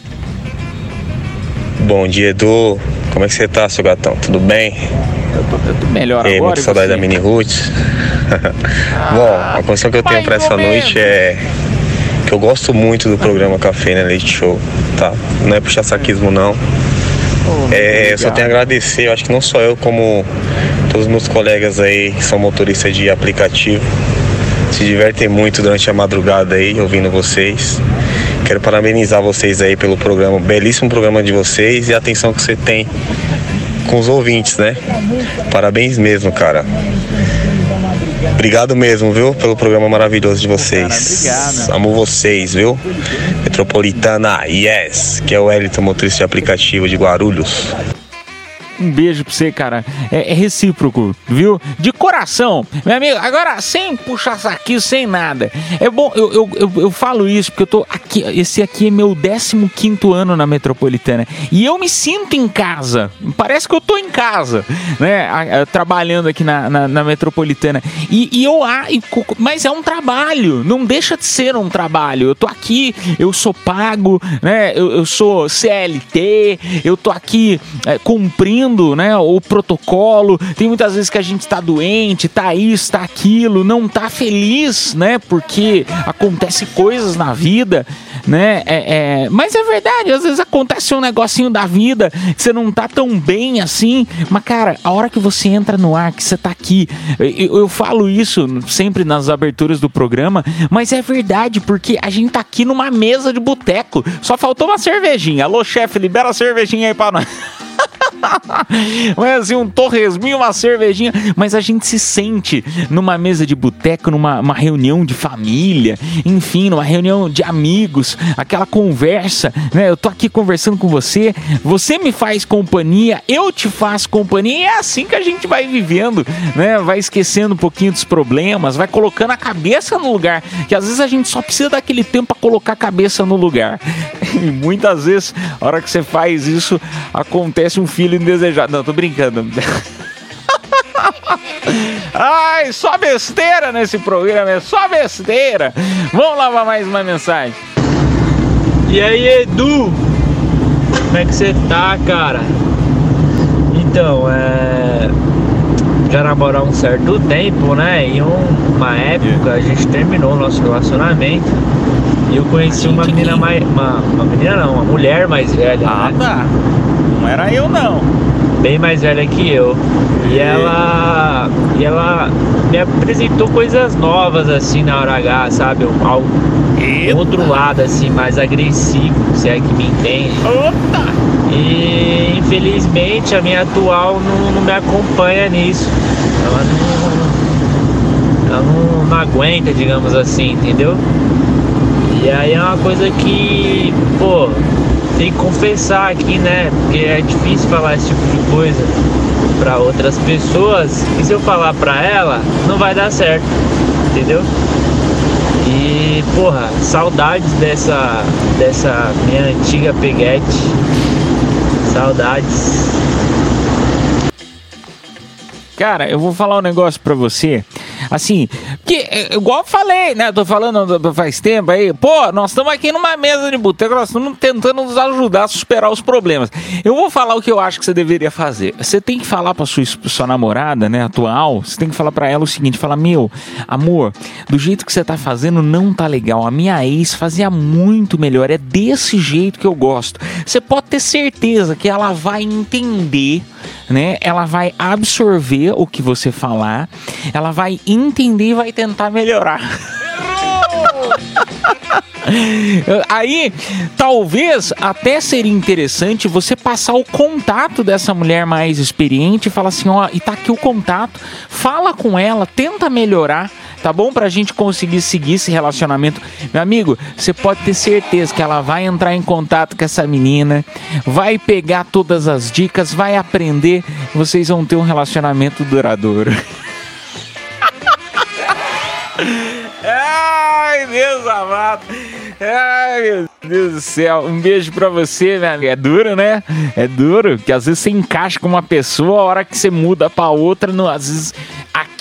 Bom dia, Edu. Como é que você tá, seu gatão? Tudo bem? Eu tô, eu tô melhor Ei, agora. muita e saudade da Mini Roots. *laughs* Bom, a condição que eu tenho pra essa noite é que eu gosto muito do programa Café na Leite Show, tá? Não é puxar saquismo, não. É, eu só tenho a agradecer, eu acho que não só eu, como todos os meus colegas aí que são motoristas de aplicativo, se divertem muito durante a madrugada aí, ouvindo vocês. Quero parabenizar vocês aí pelo programa, belíssimo programa de vocês e a atenção que você tem com os ouvintes, né? Parabéns mesmo, cara. Obrigado mesmo, viu, pelo programa maravilhoso de vocês. Amo vocês, viu? Metropolitana, yes, que é o Elito motorista de aplicativo de Guarulhos. Um beijo pra você, cara. É, é recíproco, viu? De coração. Meu amigo, agora sem puxar saquinho, sem nada. É bom, eu, eu, eu, eu falo isso porque eu tô aqui. Esse aqui é meu 15 ano na metropolitana. E eu me sinto em casa. Parece que eu tô em casa, né? Trabalhando aqui na, na, na metropolitana. E, e eu. ah, Mas é um trabalho. Não deixa de ser um trabalho. Eu tô aqui, eu sou pago, né? Eu, eu sou CLT, eu tô aqui é, cumprindo né, o protocolo. Tem muitas vezes que a gente tá doente, tá isso, tá aquilo, não tá feliz, né? Porque acontece coisas na vida, né? É, é- Mas é verdade, às vezes acontece um negocinho da vida que você não tá tão bem assim. Mas, cara, a hora que você entra no ar, que você tá aqui, eu, eu falo isso sempre nas aberturas do programa, mas é verdade, porque a gente tá aqui numa mesa de boteco. Só faltou uma cervejinha. Alô, chefe, libera a cervejinha aí pra nós. *laughs* *laughs* Mas assim, um torresminho, uma cervejinha. Mas a gente se sente numa mesa de boteco, numa uma reunião de família, enfim, numa reunião de amigos, aquela conversa, né? Eu tô aqui conversando com você, você me faz companhia, eu te faço companhia, e é assim que a gente vai vivendo, né? Vai esquecendo um pouquinho dos problemas, vai colocando a cabeça no lugar, que às vezes a gente só precisa daquele tempo pra colocar a cabeça no lugar. *laughs* E muitas vezes, a hora que você faz isso, acontece um filho indesejado. Não, tô brincando. *laughs* Ai, só besteira nesse programa, é só besteira. Vamos lá pra mais uma mensagem. E aí, Edu? Como é que você tá, cara? Então, é. Já namorou um certo tempo, né? Em um- uma época a gente terminou o nosso relacionamento. E eu conheci uma menina mais. Uma, uma menina não, uma mulher mais velha. Ah, né? tá. Não era eu não. Bem mais velha que eu. E ela. E ela me apresentou coisas novas assim na hora H, sabe? Um, algo- um outro lado assim, mais agressivo, se é que me entende. E infelizmente a minha atual não, não me acompanha nisso. Ela não, ela não, não aguenta, digamos assim, entendeu? E aí é uma coisa que, pô, tem que confessar aqui, né? Porque é difícil falar esse tipo de coisa para outras pessoas. E se eu falar pra ela, não vai dar certo, entendeu? E, porra, saudades dessa, dessa minha antiga peguete. Saudades. Cara, eu vou falar um negócio pra você. Assim, que é, igual eu falei, né? Tô falando do- faz tempo aí. Pô, nós estamos aqui numa mesa de boteco, nós estamos tentando nos ajudar a superar os problemas. Eu vou falar o que eu acho que você deveria fazer. Você tem que falar pra sua, sua namorada, né, atual, você tem que falar pra ela o seguinte, falar: "Meu, amor, do jeito que você tá fazendo não tá legal. A minha ex fazia muito melhor. É desse jeito que eu gosto." Você pode ter certeza que ela vai entender né? Ela vai absorver o que você falar, ela vai entender e vai tentar melhorar. *laughs* Aí, talvez até seria interessante você passar o contato dessa mulher mais experiente e falar assim, ó, e tá aqui o contato, fala com ela, tenta melhorar, tá bom? Pra gente conseguir seguir esse relacionamento. Meu amigo, você pode ter certeza que ela vai entrar em contato com essa menina, vai pegar todas as dicas, vai aprender, vocês vão ter um relacionamento duradouro. *laughs* Ai, Deus amado. Ai, meu Deus do céu. Um beijo pra você, minha amiga. É duro, né? É duro, que às vezes você encaixa com uma pessoa, a hora que você muda pra outra, não, às vezes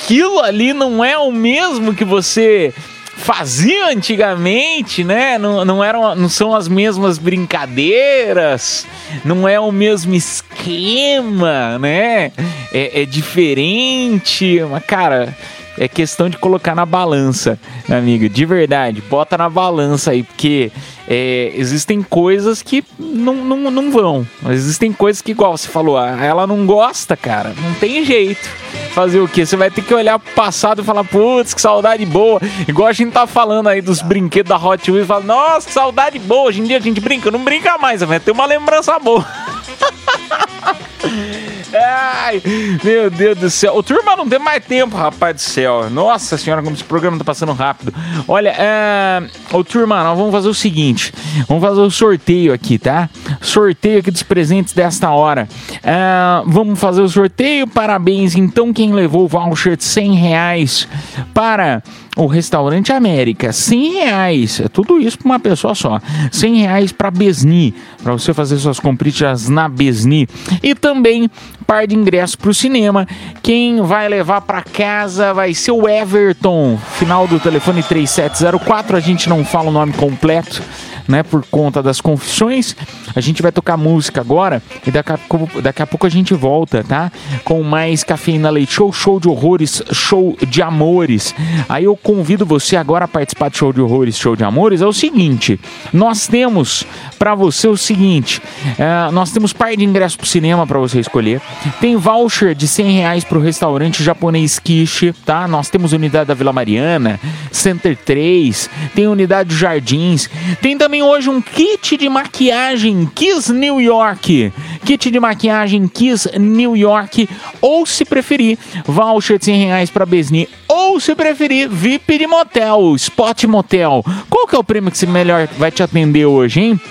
aquilo ali não é o mesmo que você fazia antigamente, né? Não, não, eram, não são as mesmas brincadeiras, não é o mesmo esquema, né? É, é diferente, mas cara, é questão de colocar na balança, amigo, de verdade, bota na balança aí, porque é, existem coisas que não, não, não vão, existem coisas que, igual você falou, ela não gosta, cara, não tem jeito. Fazer o quê? Você vai ter que olhar pro passado e falar, putz, que saudade boa. Igual a gente tá falando aí dos brinquedos da Hot Wheels, fala, nossa, que saudade boa. Hoje em dia a gente brinca, não brinca mais, vai ter uma lembrança boa. *laughs* Ai, meu Deus do céu. O turma não tem mais tempo, rapaz do céu. Nossa senhora, como esse programa tá passando rápido. Olha, é... ô turma, nós vamos fazer o seguinte: vamos fazer o sorteio aqui, tá? Sorteio aqui dos presentes desta hora. É, Vamos fazer o sorteio. Parabéns, então, quem levou o voucher de 100 reais para o Restaurante América, 100 reais, é tudo isso para uma pessoa só, 100 reais para Besni, para você fazer suas comprinhas na Besni, e também par de ingressos para o cinema, quem vai levar para casa vai ser o Everton, final do telefone 3704, a gente não fala o nome completo, né, por conta das confissões. A gente vai tocar música agora e daqui a, pouco- daqui a pouco a gente volta, tá? Com mais Cafeína Leite Show, show de horrores, show de amores. Aí eu convido você agora a participar do show de horrores, show de amores. É o seguinte, nós temos para você o seguinte, é, nós temos par de ingressos pro cinema para você escolher. Tem voucher de 100 reais pro restaurante japonês Kishi, tá? Nós temos unidade da Vila Mariana, Center 3, tem unidade de Jardins. Tem também hoje um kit de maquiagem Kiss New York. Kit de maquiagem Kiss New York. Ou se preferir, voucher de 100 reais para Besni. Ou se preferir, VIP de motel, Spot Motel. Qual que é o prêmio que você melhor vai te atender hoje, hein?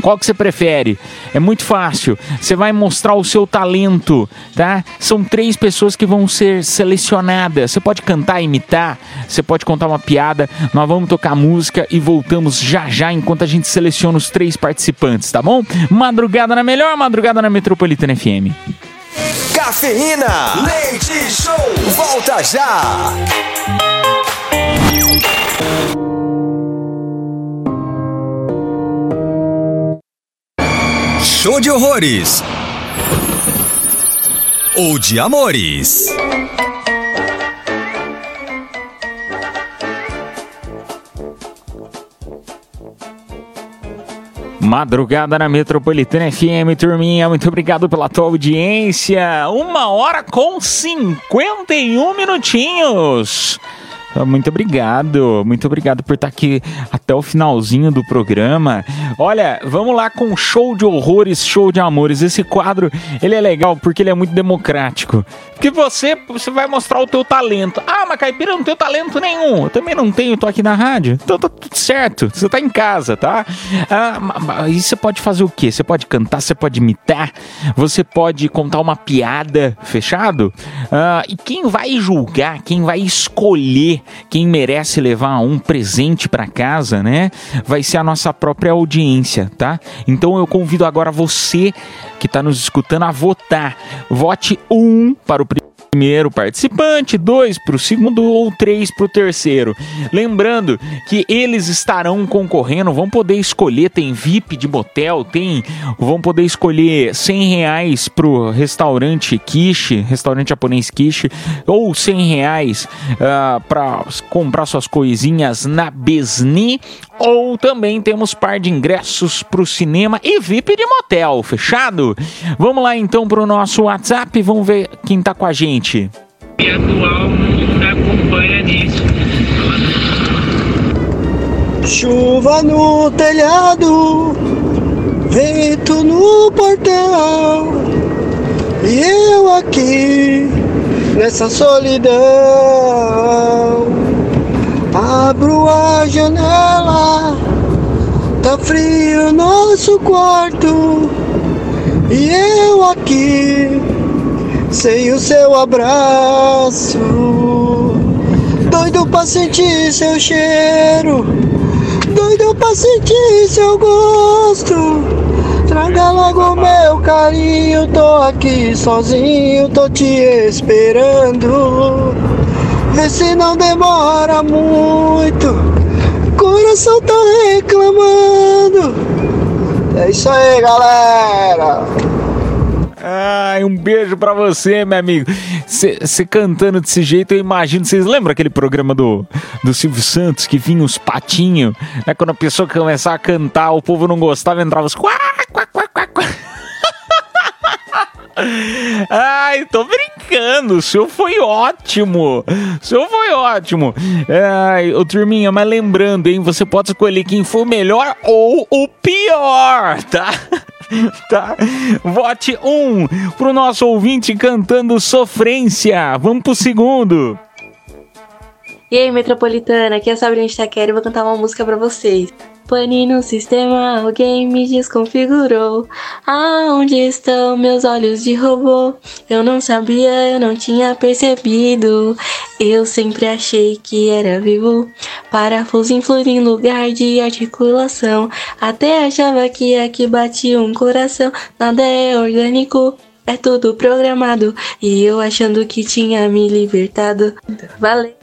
Qual que você prefere? É muito fácil. Você vai mostrar o seu talento, tá? São três pessoas que vão ser selecionadas. Você pode cantar, imitar, você pode contar uma piada. Nós vamos tocar música e voltamos já já enquanto a gente seleciona os três participantes, tá bom? Madrugada na melhor, madrugada na Metropolitana FM. Cafeína. Leite Show. Volta já. Show de horrores. Ou de amores. Madrugada na Metropolitana FM, turminha, muito obrigado pela tua audiência. Uma hora com 51 minutinhos. Ah, Muito obrigado, muito obrigado por estar aqui até o finalzinho do programa. Olha, vamos lá com show de horrores, show de amores. Esse quadro, ele é legal porque ele é muito democrático. Porque você, você vai mostrar o teu talento. Ah, mas Caipira eu não tenho talento nenhum. Eu também não tenho, tô aqui na rádio. Então tá tudo certo. Você tá em casa, tá? Ah, e você pode fazer o quê? Você pode cantar, você pode imitar, você pode contar uma piada, fechado? Ah, e quem vai julgar, quem vai escolher quem merece levar um presente pra casa, né? Vai ser a nossa própria audiência, tá? Então eu convido agora você que tá nos escutando a votar. Vote um para o primeiro participante, dois para o segundo ou três para o terceiro. Lembrando que eles estarão concorrendo, vão poder escolher, tem VIP de motel, tem, vão poder escolher 100 reais pro restaurante Quiche, restaurante japonês Quiche, ou 100 reais para comprar suas coisinhas na Besni, ou também temos par de ingressos pro cinema e VIP de motel, fechado? Vamos lá então pro nosso WhatsApp, vamos ver quem tá com a gente. E atual acompanha nisso. Chuva no telhado, vento no portão, e eu aqui nessa solidão. Abro a janela, tá frio nosso quarto, e eu aqui sem o seu abraço. Doido pra sentir seu cheiro, doido pra sentir seu gosto. Traga logo meu carinho, tô aqui sozinho, tô te esperando. Vê se não demora muito, coração tá reclamando. É isso aí, galera. Ai, um beijo pra você, meu amigo. Você cantando desse jeito, eu imagino. Vocês lembram aquele programa do, do Silvio Santos que vinha os patinhos? Né? Quando a pessoa começava a cantar, o povo não gostava, entrava os. Quá, quá, quá, quá, quá. *laughs* Ai, tô brincando. O seu foi ótimo. O seu foi ótimo. Ai, ô turminha, mas lembrando, hein? Você pode escolher quem for o melhor ou o pior, tá? *laughs* *laughs* Tá? Vote um pro nosso ouvinte cantando Sofrência. Vamos pro segundo. E aí, Metropolitana, aqui é a Sabrina Itaquera e vou cantar uma música pra vocês. Pane no sistema, alguém me desconfigurou. Aonde estão meus olhos de robô? Eu não sabia, eu não tinha percebido. Eu sempre achei que era vivo. Parafuso em flor em lugar de articulação. Até achava que aqui batia um coração. Nada é orgânico. É tudo programado. E eu achando que tinha me libertado. Valeu!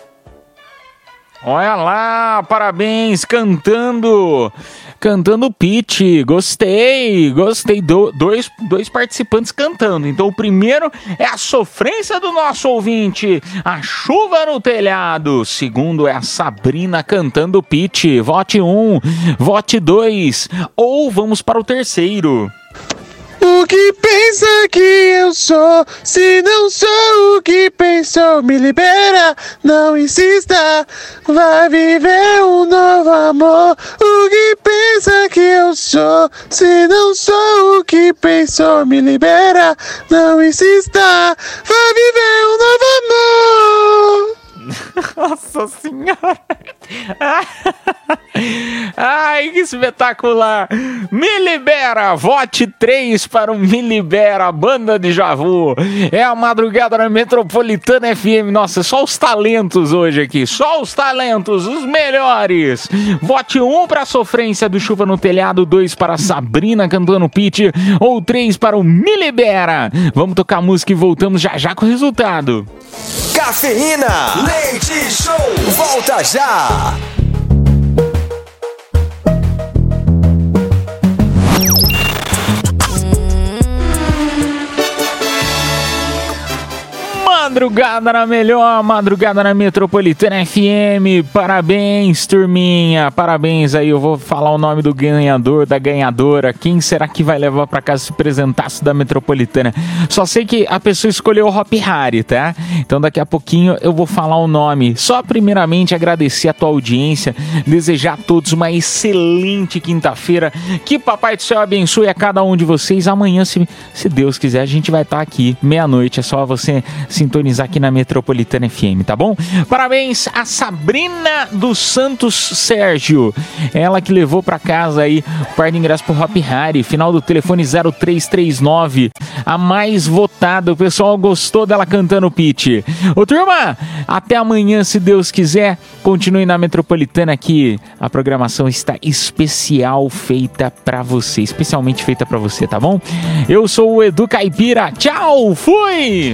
Olha lá, parabéns, cantando. Cantando pitch, gostei, gostei. Do- dois, dois participantes cantando. Então, o primeiro é a sofrência do nosso ouvinte, a chuva no telhado. O segundo é a Sabrina cantando pitch. Vote um, vote dois. Ou vamos para o terceiro. O que pensa que eu sou? Se não sou o que pensou, me libera, não insista. Vai viver um novo amor. O que pensa que eu sou? Se não sou o que pensou, me libera, não insista. Vai viver um novo amor. *laughs* Nossa senhora! Ai, que espetacular! Me libera! Vote 3 para o Me Libera, banda de Javu. É a madrugada na Metropolitana FM. Nossa, só os talentos hoje aqui. Só os talentos, os melhores. Vote 1 para a sofrência do Chuva no Telhado, 2 para a Sabrina cantando pitch, ou 3 para o Me Libera. Vamos tocar música e voltamos já já com o resultado. Cafeína. Leite Show. Volta já. Madrugada na melhor, madrugada na Metropolitana FM. Parabéns, turminha. Parabéns aí. Eu vou falar o nome do ganhador, da ganhadora. Quem será que vai levar pra casa se apresentasse da Metropolitana? Só sei que a pessoa escolheu o Hop Harry, tá? Então daqui a pouquinho eu vou falar o nome. Só primeiramente agradecer a tua audiência, desejar a todos uma excelente quinta-feira. Que Papai do Céu abençoe a cada um de vocês. Amanhã, se, se Deus quiser, a gente vai estar aqui meia-noite. É só você sintonizar aqui na Metropolitana FM, tá bom? Parabéns a Sabrina dos Santos Sérgio. Ela que levou pra casa aí o par de ingressos pro Hop Harry, final do telefone 0339. A mais votada. O pessoal gostou dela cantando o pitch. Ô turma, até amanhã, se Deus quiser. Continue na Metropolitana aqui. A programação está especial feita pra você, especialmente feita pra você, tá bom? Eu sou o Edu Caipira. Tchau, fui!